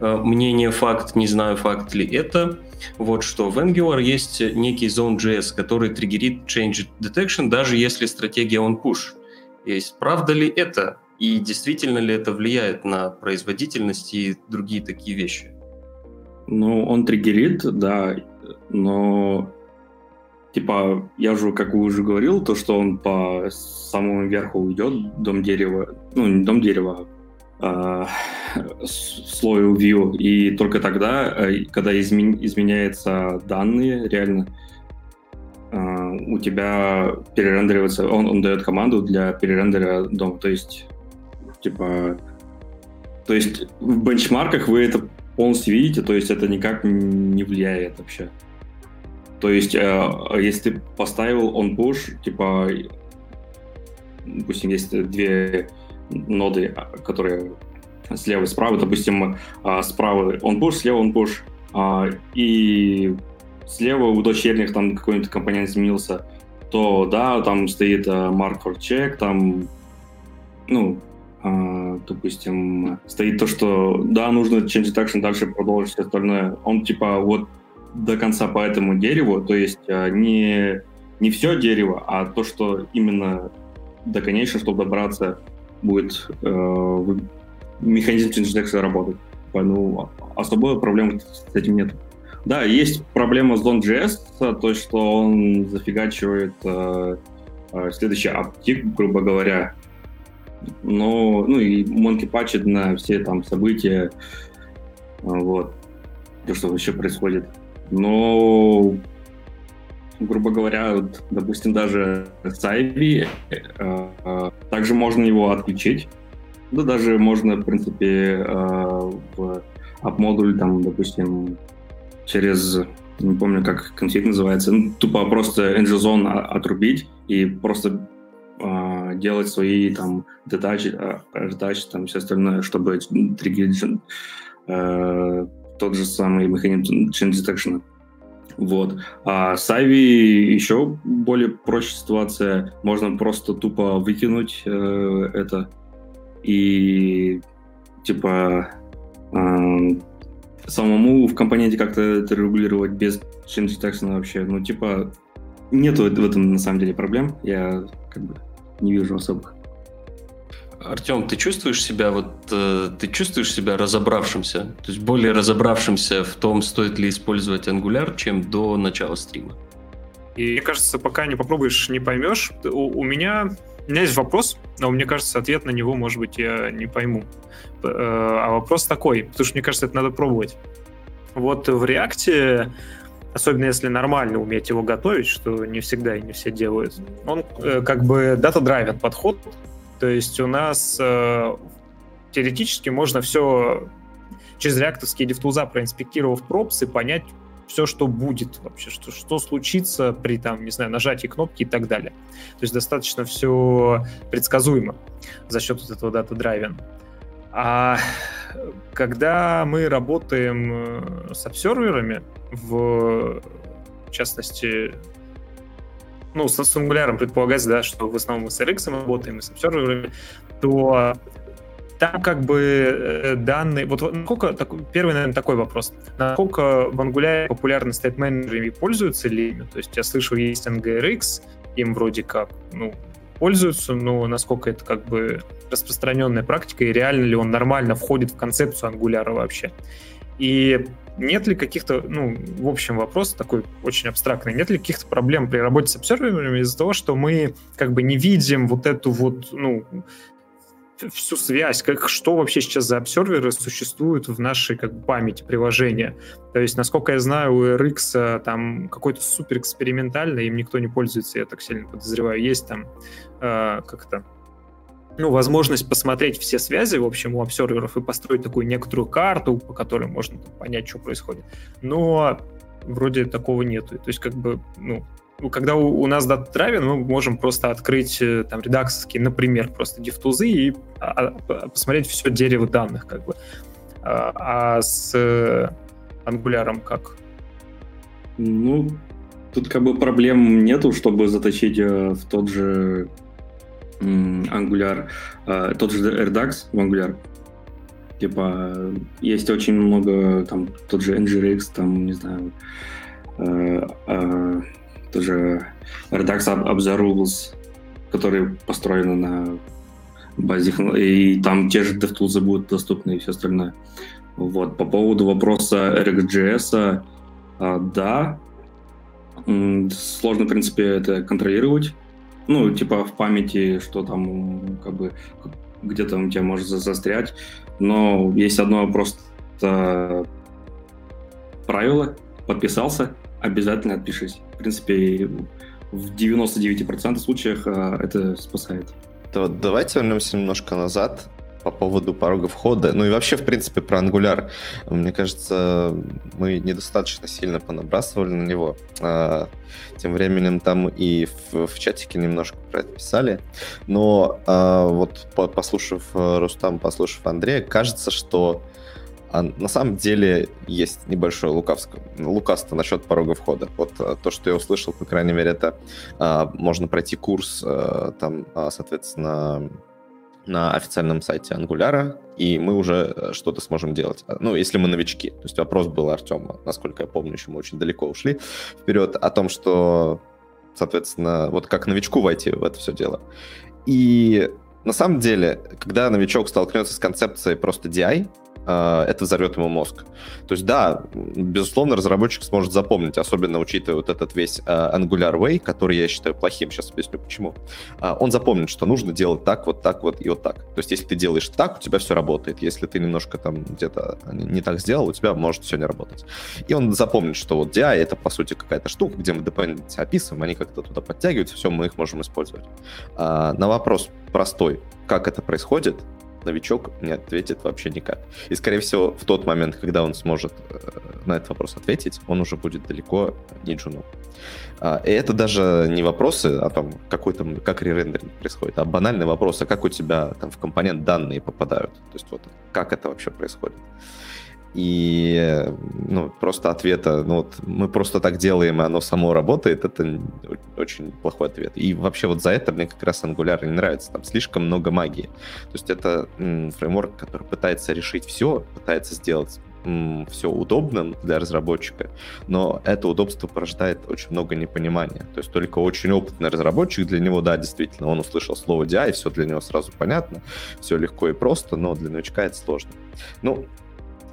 э, мнение, факт, не знаю, факт ли это, вот что в Angular есть некий Zone.js, который триггерит change detection, даже если стратегия on push. Есть правда ли это? И действительно ли это влияет на производительность и другие такие вещи? Ну, он триггерит, да, но типа, я же, как вы уже говорил, то, что он по самому верху уйдет, дом дерева, ну, не дом дерева, э, слою view, и только тогда, э, когда измен, изменяются данные, реально, э, у тебя перерендеривается, он, он дает команду для перерендера дома, то есть, типа, то есть в бенчмарках вы это полностью видите, то есть это никак не влияет вообще. То есть, э, если ты поставил on push, типа, допустим, есть две ноды, которые слева и справа, допустим, а, справа on push, слева on push, а, и слева у дочерних там какой-нибудь компонент изменился, то да, там стоит mark for check, там, ну, допустим, стоит то, что да, нужно change detection дальше продолжить все остальное. Он типа вот до конца по этому дереву, то есть не, не все дерево, а то, что именно до конечного, чтобы добраться, будет э, механизм change работать. Ну, особой проблемы с этим нет. Да, есть проблема с Don.js, то, что он зафигачивает э, э, следующий аптик, грубо говоря. Но, ну и Monkey патчит на все там события, вот, то, что вообще происходит. Но грубо говоря, вот, допустим, даже с Ivy, э, также можно его отключить. Да, даже можно, в принципе, э, в app-модуль, там, допустим, через, не помню, как конфиг называется, ну, тупо просто NGZone отрубить и просто э, делать свои там детачи, retouch, там все остальное, чтобы триггерить э, тот же самый механизм change detection. Вот. А с Ivy еще более проще ситуация. Можно просто тупо выкинуть э, это и типа э, самому в компоненте как-то это регулировать без detection вообще. Ну, типа, нету в этом на самом деле проблем. Я как бы не вижу особых. Артем, ты чувствуешь себя вот э, ты чувствуешь себя разобравшимся, то есть более разобравшимся в том, стоит ли использовать Angular, чем до начала стрима? И мне кажется, пока не попробуешь, не поймешь. У, у меня у меня есть вопрос, но мне кажется, ответ на него, может быть, я не пойму. Э, а вопрос такой, потому что мне кажется, это надо пробовать. Вот в реакте особенно если нормально уметь его готовить, что не всегда и не все делают, он э, как бы дата-драйвен подход, то есть у нас э, теоретически можно все через реакторские дифтуза проинспектировав пропсы, понять все, что будет вообще, что, что случится при, там, не знаю, нажатии кнопки и так далее. То есть достаточно все предсказуемо за счет вот этого дата-драйвен. А когда мы работаем э, с обсерверами, в, частности, ну, с, Angular предполагается, да, что в основном с RX работаем, и с обсерверами, то там как бы э, данные... Вот насколько... Такой, первый, наверное, такой вопрос. Насколько в Angular популярны стейт-менеджерами пользуются ли ими? То есть я слышал, есть NGRX, им вроде как, ну, пользуются, но насколько это как бы распространенная практика, и реально ли он нормально входит в концепцию Angular вообще. И нет ли каких-то, ну, в общем, вопрос такой очень абстрактный, нет ли каких-то проблем при работе с обсерверами из-за того, что мы как бы не видим вот эту вот, ну, всю связь, как, что вообще сейчас за обсерверы существуют в нашей как бы, памяти приложения. То есть, насколько я знаю, у RX а, там какой-то супер экспериментальный, им никто не пользуется, я так сильно подозреваю. Есть там э, как-то ну, возможность посмотреть все связи, в общем, у обсерверов и построить такую некоторую карту, по которой можно там, понять, что происходит. Но вроде такого нету. То есть, как бы, ну, когда у, у нас дата драйвен, мы можем просто открыть э, там редакторские, например, просто дифтузы и а, а, посмотреть все дерево данных, как бы. А, а с ангуляром как? Ну, тут как бы проблем нету, чтобы затащить э, в тот же Angular, э, тот же Redux в Angular. Типа, есть очень много, там, тот же NGRX, там, не знаю, тоже Redux Observables, которые построены на базе, и там те же DevTools будут доступны и все остальное. Вот, по поводу вопроса RxJS, а, да, сложно, в принципе, это контролировать. Ну, типа в памяти, что там, как бы, где-то у тебя может застрять. Но есть одно просто правило, подписался, обязательно отпишись. В принципе, в 99% случаях а, это спасает. То давайте вернемся немножко назад по поводу порога входа. Ну и вообще, в принципе, про Angular. Мне кажется, мы недостаточно сильно понабрасывали на него. А, тем временем там и в, в чатике немножко про это писали. Но а, вот послушав Рустам, послушав Андрея, кажется, что а на самом деле есть небольшое лукавство, насчет порога входа. Вот э, то, что я услышал, по крайней мере, это а, можно пройти курс, а, там, а, соответственно, на официальном сайте Ангуляра, и мы уже что-то сможем делать. Ну, если мы новички. То есть вопрос был Артема, насколько я помню, еще мы очень далеко ушли вперед, о том, что, соответственно, вот как новичку войти в это все дело. И на самом деле, когда новичок столкнется с концепцией просто DI, а, это взорвет ему мозг. То есть, да, безусловно, разработчик сможет запомнить, особенно учитывая вот этот весь uh, Angular Way, который я считаю плохим, сейчас объясню почему. Uh, он запомнит, что нужно делать так, вот так вот и вот так. То есть, если ты делаешь так, у тебя все работает. Если ты немножко там где-то не так сделал, у тебя может все не работать. И он запомнит, что вот DI — это, по сути, какая-то штука, где мы dependency описываем, они как-то туда подтягиваются, все, мы их можем использовать. Uh, на вопрос простой, как это происходит, новичок не ответит вообще никак. И, скорее всего, в тот момент, когда он сможет э, на этот вопрос ответить, он уже будет далеко не джуном. А, и это даже не вопросы о том, какой там, как ререндеринг происходит, а банальные вопросы, как у тебя там в компонент данные попадают. То есть вот как это вообще происходит. И ну, просто ответа, ну вот мы просто так делаем, и оно само работает, это очень плохой ответ. И вообще вот за это мне как раз Angular не нравится. Там слишком много магии. То есть это м, фреймворк, который пытается решить все, пытается сделать все удобным для разработчика, но это удобство порождает очень много непонимания. То есть только очень опытный разработчик для него, да, действительно, он услышал слово DI, и все для него сразу понятно, все легко и просто, но для новичка это сложно. Ну,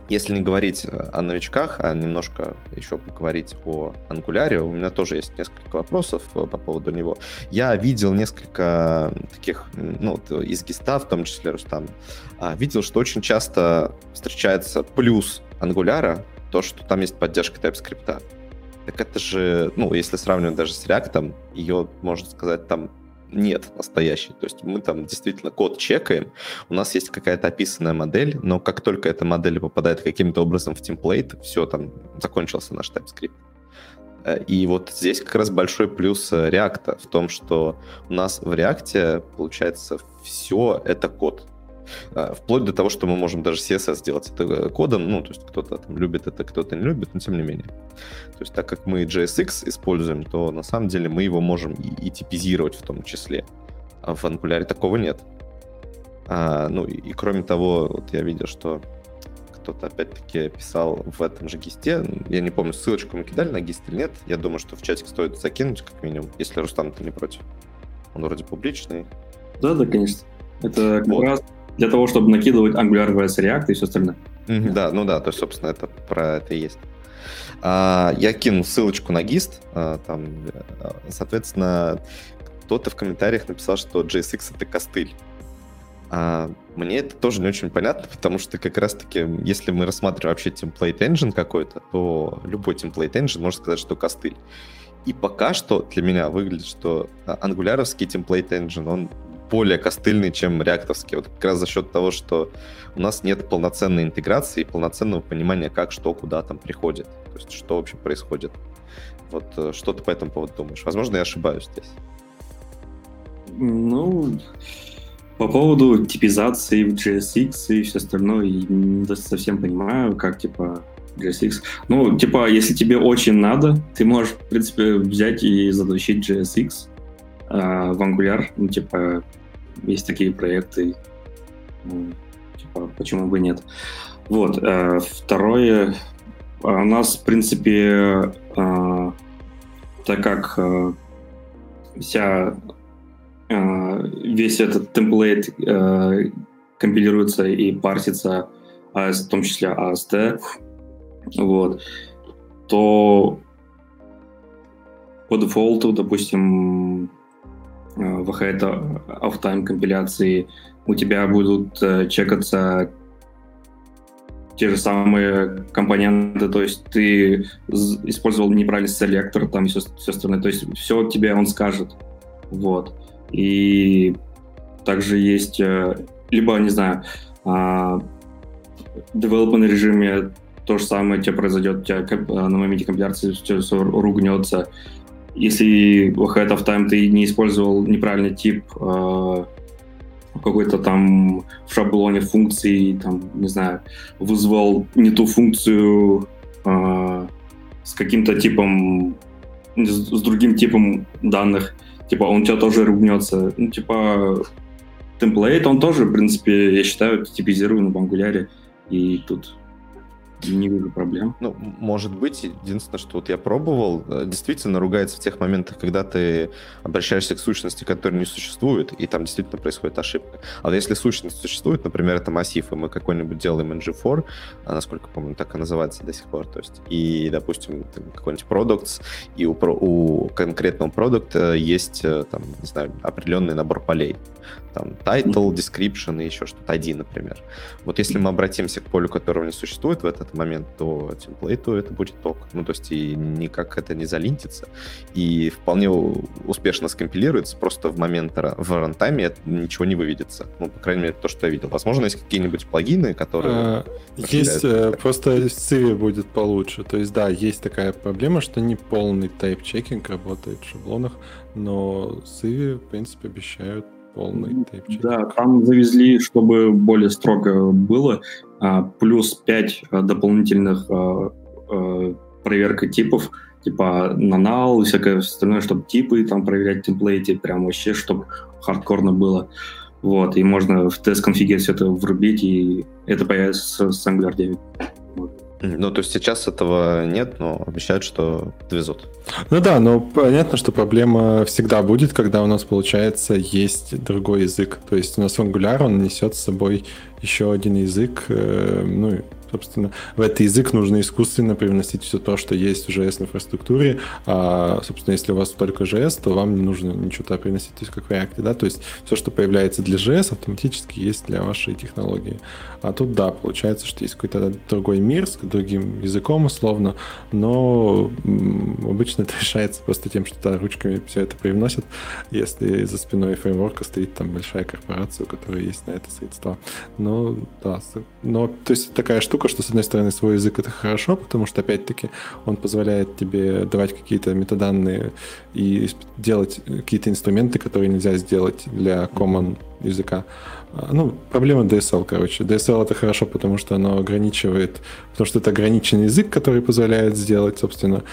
если не говорить э, о новичках, а немножко еще поговорить о ангуляре, у меня тоже есть несколько вопросов э, по поводу него. Я видел несколько таких, ну, из гиста, в том числе Рустам, а, видел, что очень часто встречается плюс ангуляра, то, что там есть поддержка TypeScript. Так это же, ну, если сравнивать даже с React, ее, можно сказать, там нет настоящей. То есть мы там действительно код чекаем, у нас есть какая-то описанная модель, но как только эта модель попадает каким-то образом в темплейт, все, там закончился наш TypeScript. Э, и вот здесь как раз большой плюс э, React в том, что у нас в React получается все это код. А, вплоть до того, что мы можем даже CSS сделать это кодом, ну, то есть кто-то там любит это, кто-то не любит, но тем не менее. То есть так как мы JSX используем, то на самом деле мы его можем и, и типизировать в том числе. А в Angular такого нет. А, ну и, и кроме того, вот я видел, что кто-то опять-таки писал в этом же гисте. Я не помню, ссылочку мы кидали на гист или нет. Я думаю, что в чатик стоит закинуть, как минимум, если Рустам ты не против. Он вроде публичный. Да, да, конечно. Это как вот. раз для того, чтобы накидывать Angular vs React и все остальное. Mm-hmm, да, ну да, то есть, собственно, это про это и есть. А, я кинул ссылочку на гист, а, там, э, соответственно, кто-то в комментариях написал, что JSX это костыль. А мне это тоже не очень понятно, потому что как раз-таки, если мы рассматриваем вообще template engine какой-то, то любой template engine можно сказать, что костыль. И пока что для меня выглядит, что ангуляровский template engine, он более костыльный, чем реактовский. Вот как раз за счет того, что у нас нет полноценной интеграции и полноценного понимания, как, что, куда там приходит. То есть, что вообще происходит. Вот э, что ты по этому поводу думаешь? Возможно, я ошибаюсь здесь. Ну, по поводу типизации в JSX и все остальное, не совсем понимаю, как, типа, JSX. Ну, типа, если тебе очень надо, ты можешь, в принципе, взять и затащить JSX э, в Angular. Ну, типа, есть такие проекты. Ну, типа, почему бы нет? Вот. Э, второе. У нас, в принципе, э, так как э, вся весь этот темплейт компилируется и парсится, а, в том числе AST, вот, то по дефолту, допустим, э, в это офтайм компиляции у тебя будут э, чекаться те же самые компоненты, то есть ты использовал неправильный селектор там все, все остальное, то есть все тебе он скажет, вот. И также есть э, либо, не знаю, в development режиме то же самое тебе произойдет, у тебя э, на моменте компиляции все ругнется. Если ahead of time ты не использовал неправильный тип э, какой-то там в шаблоне функции, там, не знаю, вызвал не ту функцию э, с каким-то типом, с другим типом данных, типа он у тебя тоже ругнется. Ну, типа, темплейт, он тоже, в принципе, я считаю, типизируем в Angular, и тут не вижу проблем. Ну, может быть. Единственное, что вот я пробовал, э, действительно ругается в тех моментах, когда ты обращаешься к сущности, которая не существует, и там действительно происходит ошибка. А если сущность существует, например, это массив, и мы какой-нибудь делаем ng4, а, насколько помню, так и называется до сих пор, то есть, и, допустим, какой-нибудь products, и у, у конкретного продукта есть, э, там, не знаю, определенный набор полей там title, description и еще что-то, ID, например. Вот если мы обратимся к полю, которого не существует в этот момент, то темплейту это будет ток. Ну, то есть и никак это не залинтится, и вполне успешно скомпилируется, просто в момент в рантайме ничего не выведется. Ну, по крайней мере, то, что я видел. Возможно, есть какие-нибудь плагины, которые... А, есть, э, просто Civi будет получше. То есть, да, есть такая проблема, что не полный тайп-чекинг работает в шаблонах, но Civi, в принципе, обещают полный тайпчек. Да, там завезли, чтобы более строго было, а, плюс 5 а, дополнительных а, проверка типов, типа на null и всякое остальное, чтобы типы там проверять в темплейте, прям вообще, чтобы хардкорно было. Вот, и можно в тест-конфиге все это врубить, и это появится с Angular 9. Ну, то есть сейчас этого нет, но обещают, что довезут. Ну да, но понятно, что проблема всегда будет, когда у нас, получается, есть другой язык. То есть у нас Angular, он несет с собой еще один язык, э, ну, собственно, в этот язык нужно искусственно привносить все то, что есть в JS-инфраструктуре. А, собственно, если у вас только JS, то вам не нужно ничего туда приносить, то есть как в React, да, то есть все, что появляется для JS, автоматически есть для вашей технологии. А тут, да, получается, что есть какой-то другой мир с другим языком условно, но обычно это решается просто тем, что да, ручками все это привносят, если за спиной фреймворка стоит там большая корпорация, у которой есть на это средства. Но, да, но, то есть такая штука, штука, что, с одной стороны, свой язык — это хорошо, потому что, опять-таки, он позволяет тебе давать какие-то метаданные и делать какие-то инструменты, которые нельзя сделать для common языка. А, ну, проблема DSL, короче. DSL это хорошо, потому что оно ограничивает, потому что это ограниченный язык, который позволяет сделать, собственно,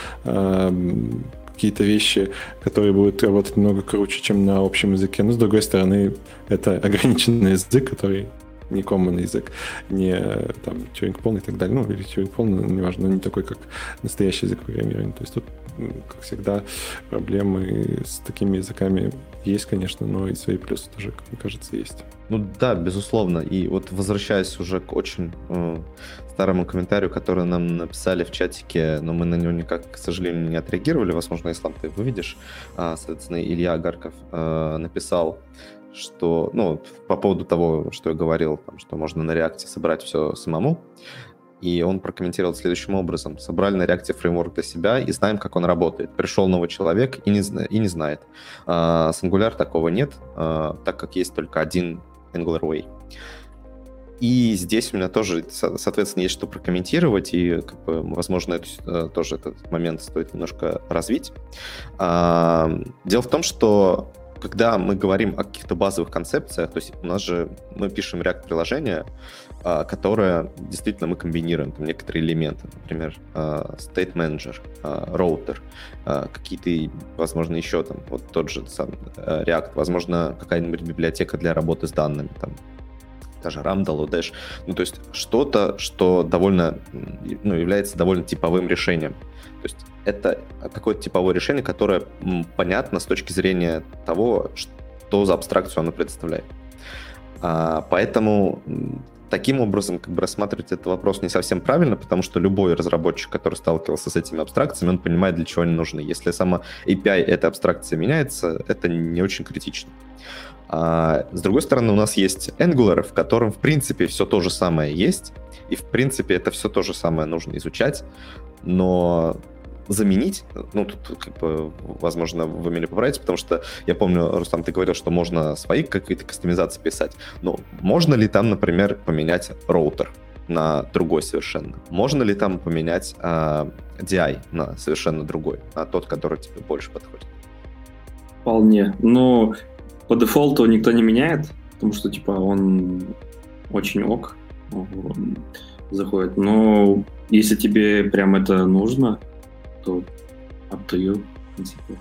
какие-то вещи, которые будут работать немного круче, чем на общем языке. Но, с другой стороны, это ограниченный язык, который не common язык, не там Turing полный и так далее. Ну, или Turing полный, неважно, но не такой, как настоящий язык программирования. То есть тут, как всегда, проблемы с такими языками есть, конечно, но и свои плюсы тоже, мне кажется, есть. Ну да, безусловно. И вот возвращаясь уже к очень э, старому комментарию, который нам написали в чатике, но мы на него никак, к сожалению, не отреагировали. Возможно, Ислам, ты выведешь. А, соответственно, Илья Агарков э, написал, что, ну, по поводу того, что я говорил, там, что можно на реакте собрать все самому. И он прокомментировал следующим образом. Собрали на реакте фреймворк для себя и знаем, как он работает. Пришел новый человек и не, и не знает. А, с Angular такого нет, а, так как есть только один Angular Way. И здесь у меня тоже, соответственно, есть что прокомментировать, и, как бы, возможно, это, э, тоже этот момент стоит немножко развить. А, дело в том, что когда мы говорим о каких-то базовых концепциях, то есть у нас же мы пишем React-приложение, а, которое действительно мы комбинируем, там некоторые элементы, например, а, State Manager, роутер, какие-то, возможно, еще там, вот тот же сам э, React, возможно, какая-нибудь библиотека для работы с данными, там, даже Ramdal, Dash, ну, то есть что-то, что довольно, ну, является довольно типовым решением. То есть это какое-то типовое решение, которое понятно с точки зрения того, что за абстракцию оно представляет. А, поэтому таким образом как бы рассматривать этот вопрос не совсем правильно, потому что любой разработчик, который сталкивался с этими абстракциями, он понимает, для чего они нужны. Если сама API этой абстракции меняется, это не очень критично. А, с другой стороны, у нас есть Angular, в котором, в принципе, все то же самое есть, и, в принципе, это все то же самое нужно изучать, но заменить, ну, тут, как бы, возможно, вы меня поправите, потому что я помню, Рустам, ты говорил, что можно свои какие-то кастомизации писать, но можно ли там, например, поменять роутер на другой совершенно? Можно ли там поменять э, DI на совершенно другой, на тот, который тебе больше подходит? Вполне. Но по дефолту никто не меняет, потому что, типа, он очень ок заходит. Но если тебе прям это нужно, то up to you, в принципе.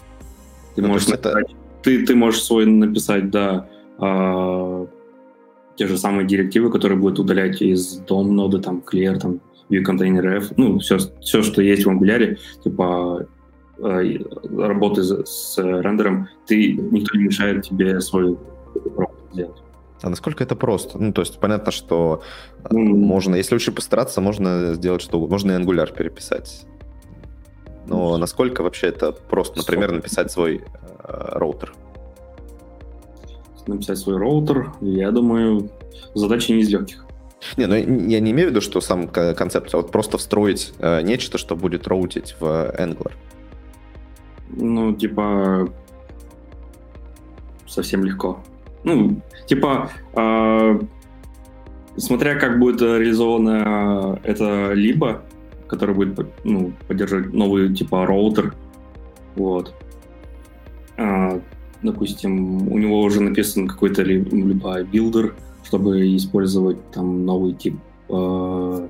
Ты, ну, можешь, написать, это... ты, ты можешь свой написать, да, а, те же самые директивы, которые будут удалять из дом ноды, там, clear, там, view container f, ну, все, все, что есть в Angular, типа, а, работы с рендером, ты, никто не мешает тебе свой робот сделать. А насколько это просто? Ну, то есть понятно, что mm. можно, если очень постараться, можно сделать что угодно. Можно и Angular переписать. Но насколько вообще это просто, например, написать свой э, роутер? Написать свой роутер, я думаю, задача не из легких. Не, ну я не имею в виду, что сам концепт, а вот просто встроить э, нечто, что будет роутить в Angular. Ну, типа, совсем легко. Ну, типа, э, смотря как будет реализовано это либо, который будет ну, поддерживать новый типа роутер. Вот. А, допустим, у него уже написан какой-то либо builder, чтобы использовать там новый тип э,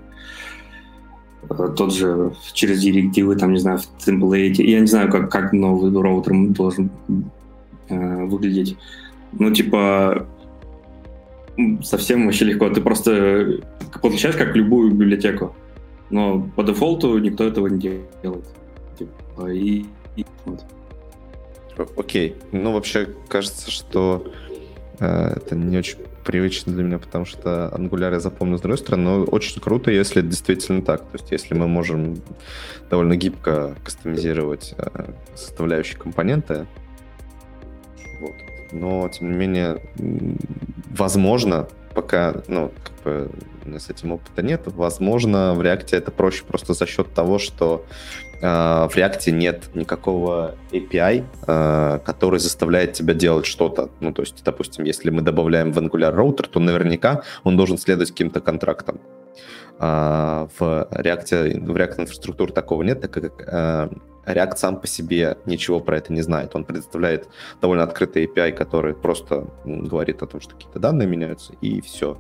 тот же через директивы, там, не знаю, в темплейте. Я не знаю, как, как новый роутер должен э, выглядеть. Ну, типа, совсем вообще легко. Ты просто подключаешь как любую библиотеку. Но по дефолту никто этого не делает. Типа, и, и вот. Окей. Ну, вообще, кажется, что э, это не очень привычно для меня, потому что Angular я запомню с другой стороны, но очень круто, если действительно так. То есть, если мы можем довольно гибко кастомизировать э, составляющие компоненты, вот. но, тем не менее, возможно, пока, ну, как бы меня с этим опыта нет. Возможно, в React это проще просто за счет того, что э, в React нет никакого API, э, который заставляет тебя делать что-то. Ну, то есть, допустим, если мы добавляем в Angular роутер, то наверняка он должен следовать каким-то контрактам. А, в React, в React инфраструктуре такого нет, так как а, React сам по себе ничего про это не знает. Он предоставляет довольно открытый API, который просто говорит о том, что какие-то данные меняются, и все.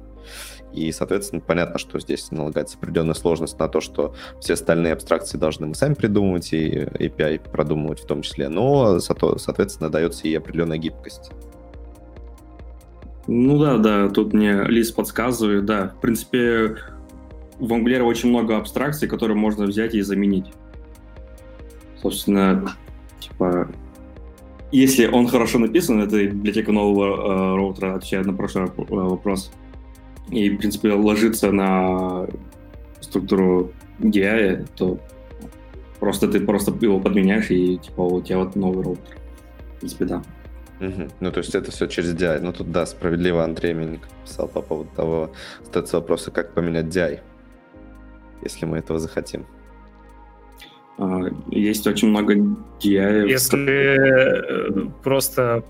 И, соответственно, понятно, что здесь налагается определенная сложность на то, что все остальные абстракции должны мы сами придумывать и API продумывать в том числе, но, соответственно, дается и определенная гибкость. Ну да, да, тут мне Лиз подсказывает, да. В принципе, в Angular очень много абстракций, которые можно взять и заменить. Собственно, типа, если он хорошо написан, это библиотека нового э, роутера, отвечает на прошлый э, вопрос, и, в принципе, ложится на структуру DI, то просто ты просто его подменяешь, и типа у тебя вот новый роутер. В принципе, да. Угу. Ну, то есть это все через DI. Ну, тут, да, справедливо Андрей Мельник писал по поводу того, остается вопроса, как поменять DI, если мы этого захотим. А, есть очень много DI. Если э, просто...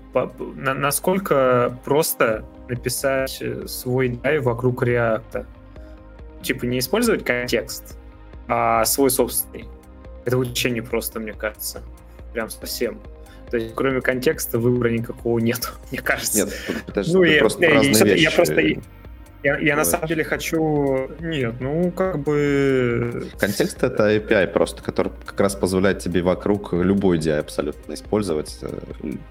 Насколько просто написать э, свой DI вокруг React? Типа не использовать контекст, а свой собственный. Это вообще не просто, мне кажется. Прям совсем. То есть, кроме контекста, выбора никакого нет, мне кажется. Нет, подожди, ну, я, просто я, я, я просто... Я, я на самом деле хочу... Нет, ну, как бы... Контекст — это API просто, который как раз позволяет тебе вокруг любой DI абсолютно использовать.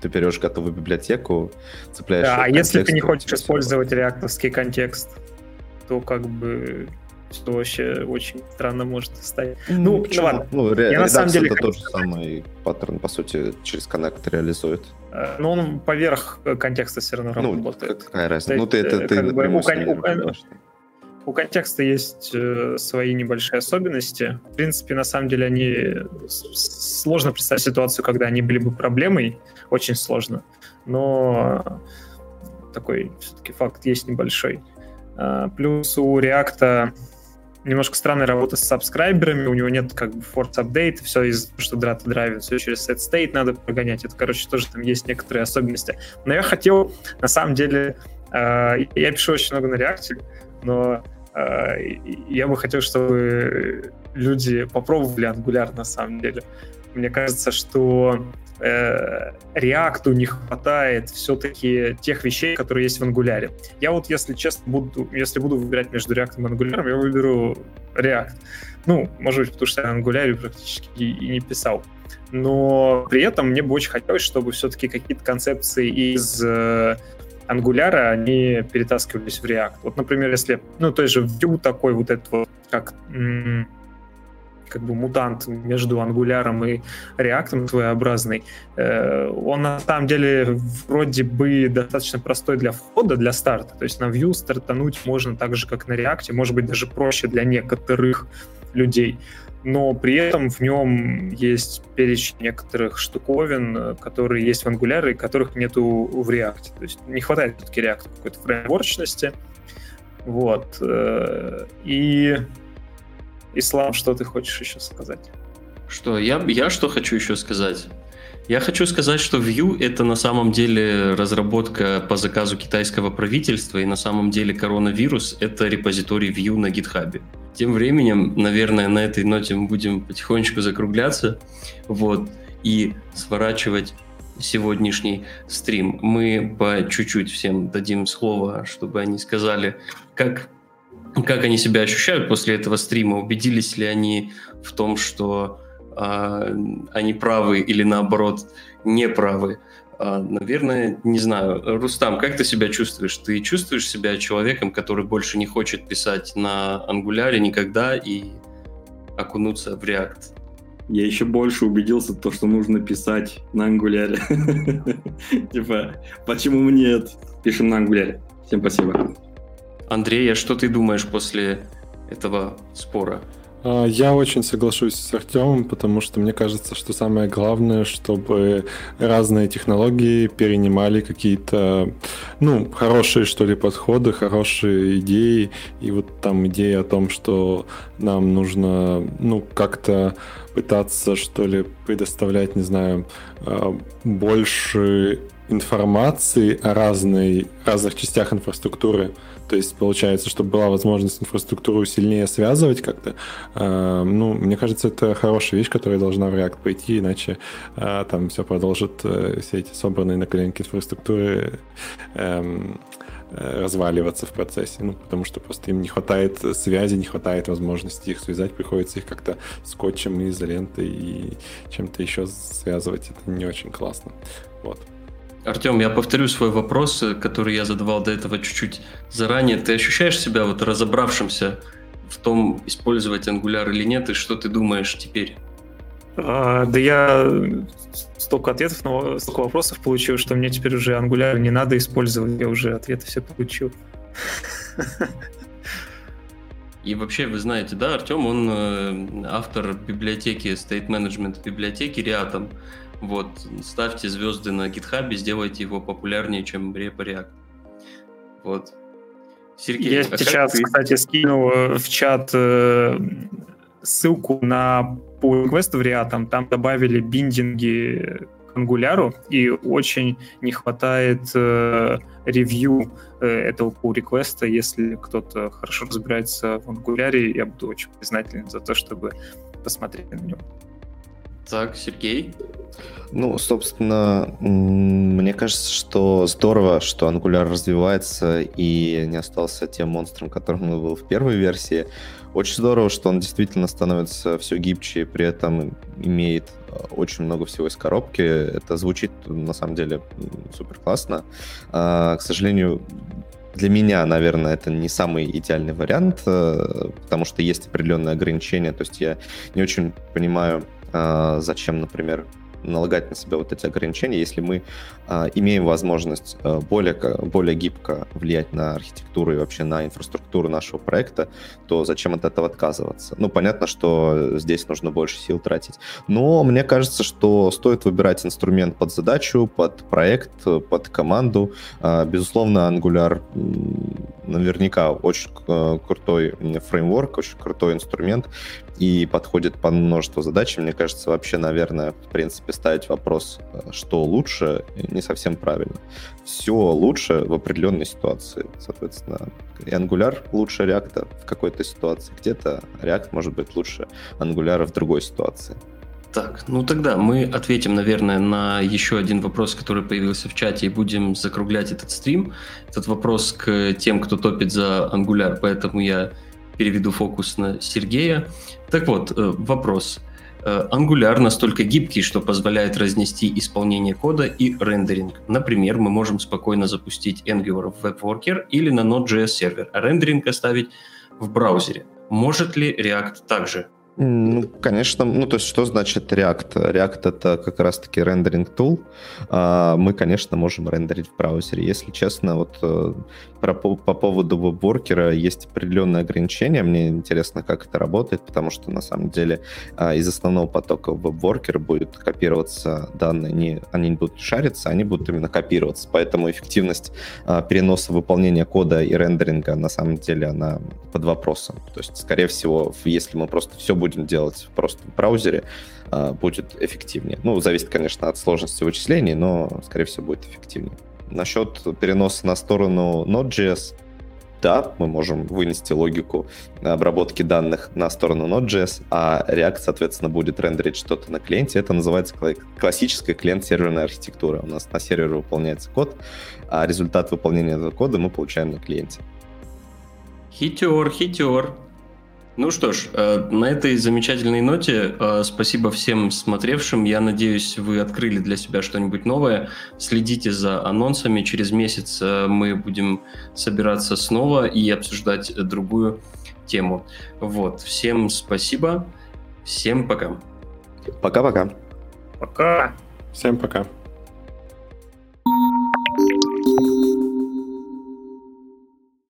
Ты берешь готовую библиотеку, цепляешь... Да, а если ты не хочешь использовать реакторский контекст, то как бы что вообще очень странно может стать. Ну, ну, ну ладно. Ну, ре- я на самом деле это тот же самый паттерн, по сути, через коннект реализует. Э, но он поверх контекста все равно ну, работает. Какая разница? Ну, ты это ты бы, у, кон- у, у контекста есть э, свои небольшие особенности. В принципе, на самом деле, они сложно представить ситуацию, когда они были бы проблемой, очень сложно. Но такой все-таки факт есть небольшой. Э, плюс у React немножко странная работа с сабскрайберами, у него нет как бы force update, все из что драта драйвит, все через set state надо прогонять. Это, короче, тоже там есть некоторые особенности. Но я хотел, на самом деле, э, я пишу очень много на React, но э, я бы хотел, чтобы люди попробовали Angular на самом деле. Мне кажется, что э, React не хватает все-таки тех вещей, которые есть в Angular. Я вот, если честно, буду, если буду выбирать между React и Angular, я выберу React. Ну, может быть, потому что я Angular практически и не писал. Но при этом мне бы очень хотелось, чтобы все-таки какие-то концепции из э, Angular, они перетаскивались в React. Вот, например, если, ну, то есть же Vue такой вот этот вот, как м- как бы мутант между ангуляром и реактом своеобразный. Э, он на самом деле вроде бы достаточно простой для входа, для старта. То есть на Vue стартануть можно так же, как на реакте, может быть даже проще для некоторых людей. Но при этом в нем есть перечень некоторых штуковин, которые есть в Angular и которых нету в React. То есть не хватает все-таки React какой-то фреймворчности. Вот. Э, и Ислам, что ты хочешь еще сказать? Что, я, я что хочу еще сказать? Я хочу сказать, что Vue — это на самом деле разработка по заказу китайского правительства, и на самом деле коронавирус — это репозиторий Vue на GitHub. Тем временем, наверное, на этой ноте мы будем потихонечку закругляться вот, и сворачивать сегодняшний стрим. Мы по чуть-чуть всем дадим слово, чтобы они сказали, как как они себя ощущают после этого стрима, убедились ли они в том, что э, они правы или наоборот не правы. Э, наверное, не знаю. Рустам, как ты себя чувствуешь? Ты чувствуешь себя человеком, который больше не хочет писать на ангуляре никогда и окунуться в React? Я еще больше убедился, то, что нужно писать на ангуляре. Типа, почему нет? Пишем на ангуляре. Всем спасибо. Андрей, а что ты думаешь после этого спора? А, я очень соглашусь с Артемом, потому что мне кажется, что самое главное, чтобы разные технологии перенимали какие-то, ну, хорошие, что ли, подходы, хорошие идеи. И вот там идея о том, что нам нужно, ну, как-то пытаться, что ли, предоставлять, не знаю, а, больше информации о разной, разных частях инфраструктуры. То есть получается, чтобы была возможность инфраструктуру сильнее связывать как-то. Э, ну, мне кажется, это хорошая вещь, которая должна в React пойти, иначе э, там все продолжит, э, все эти собранные на коленке инфраструктуры эм, э, разваливаться в процессе, ну, потому что просто им не хватает связи, не хватает возможности их связать, приходится их как-то скотчем и изолентой и чем-то еще связывать, это не очень классно. Вот. Артем, я повторю свой вопрос, э, который я задавал до этого чуть-чуть заранее. Ты ощущаешь себя вот разобравшимся в том, использовать Angular или нет, и что ты думаешь теперь? А, да я столько ответов, на, столько вопросов получил, что мне теперь уже Angular не надо использовать, я уже ответы все получил. И вообще, вы знаете, да, Артем, он э, автор библиотеки, State Management библиотеки Reatom. Вот, ставьте звезды на гитхабе, сделайте его популярнее, чем репа React. Вот. Сергей, Я а сейчас, ты... кстати, скинул э, в чат э, ссылку на pull request в React. Там добавили биндинги к ангуляру, и очень не хватает э, ревью э, этого pull request. Если кто-то хорошо разбирается в ангуляре, я буду очень признателен за то, чтобы посмотреть на него. Так, Сергей? Ну, собственно, мне кажется, что здорово, что Angular развивается и не остался тем монстром, которым он был в первой версии. Очень здорово, что он действительно становится все гибче, и при этом имеет э, очень много всего из коробки. Это звучит, на самом деле, супер классно. А, к сожалению, для меня, наверное, это не самый идеальный вариант, э, потому что есть определенные ограничения. То есть я не очень понимаю, а, зачем, например, налагать на себя вот эти ограничения, если мы имеем возможность а, более, более гибко влиять на архитектуру и вообще на инфраструктуру нашего проекта, то зачем от этого отказываться? Ну, понятно, что здесь нужно больше сил тратить. Но мне кажется, что стоит выбирать инструмент под задачу, под проект, под команду. А, безусловно, Angular наверняка очень а, крутой фреймворк, очень крутой инструмент и подходит по множеству задач. Мне кажется, вообще, наверное, в принципе, ставить вопрос, э, что лучше, не совсем правильно. Все лучше в определенной ситуации. Соответственно, и Angular лучше React в какой-то ситуации. Где-то React может быть лучше Angular в другой ситуации. Так, ну тогда мы ответим, наверное, на еще один вопрос, который появился в чате, и будем закруглять этот стрим. Этот вопрос к тем, кто топит за Angular, поэтому я переведу фокус на Сергея. Так вот, э, вопрос. Э, Angular настолько гибкий, что позволяет разнести исполнение кода и рендеринг. Например, мы можем спокойно запустить Angular в WebWorker или на Node.js сервер, а рендеринг оставить в браузере. Может ли React также? Ну, конечно. Ну, то есть, что значит React? React — это как раз-таки рендеринг тул. А, мы, конечно, можем рендерить в браузере. Если честно, вот э, про, по, по поводу веб-воркера есть определенные ограничения. Мне интересно, как это работает, потому что, на самом деле, а, из основного потока веб-воркера будет копироваться данные. Не, они не будут шариться, они будут именно копироваться. Поэтому эффективность а, переноса выполнения кода и рендеринга, на самом деле, она под вопросом. То есть, скорее всего, если мы просто все будем делать просто в браузере, а, будет эффективнее. Ну, зависит, конечно, от сложности вычислений, но, скорее всего, будет эффективнее. Насчет переноса на сторону Node.js, да, мы можем вынести логику обработки данных на сторону Node.js, а React, соответственно, будет рендерить что-то на клиенте. Это называется классическая клиент-серверная архитектура. У нас на сервере выполняется код, а результат выполнения этого кода мы получаем на клиенте. Хитер, хитер. Ну что ж, э, на этой замечательной ноте э, спасибо всем смотревшим. Я надеюсь, вы открыли для себя что-нибудь новое. Следите за анонсами. Через месяц э, мы будем собираться снова и обсуждать другую тему. Вот. Всем спасибо. Всем пока. Пока-пока. Пока. Всем пока.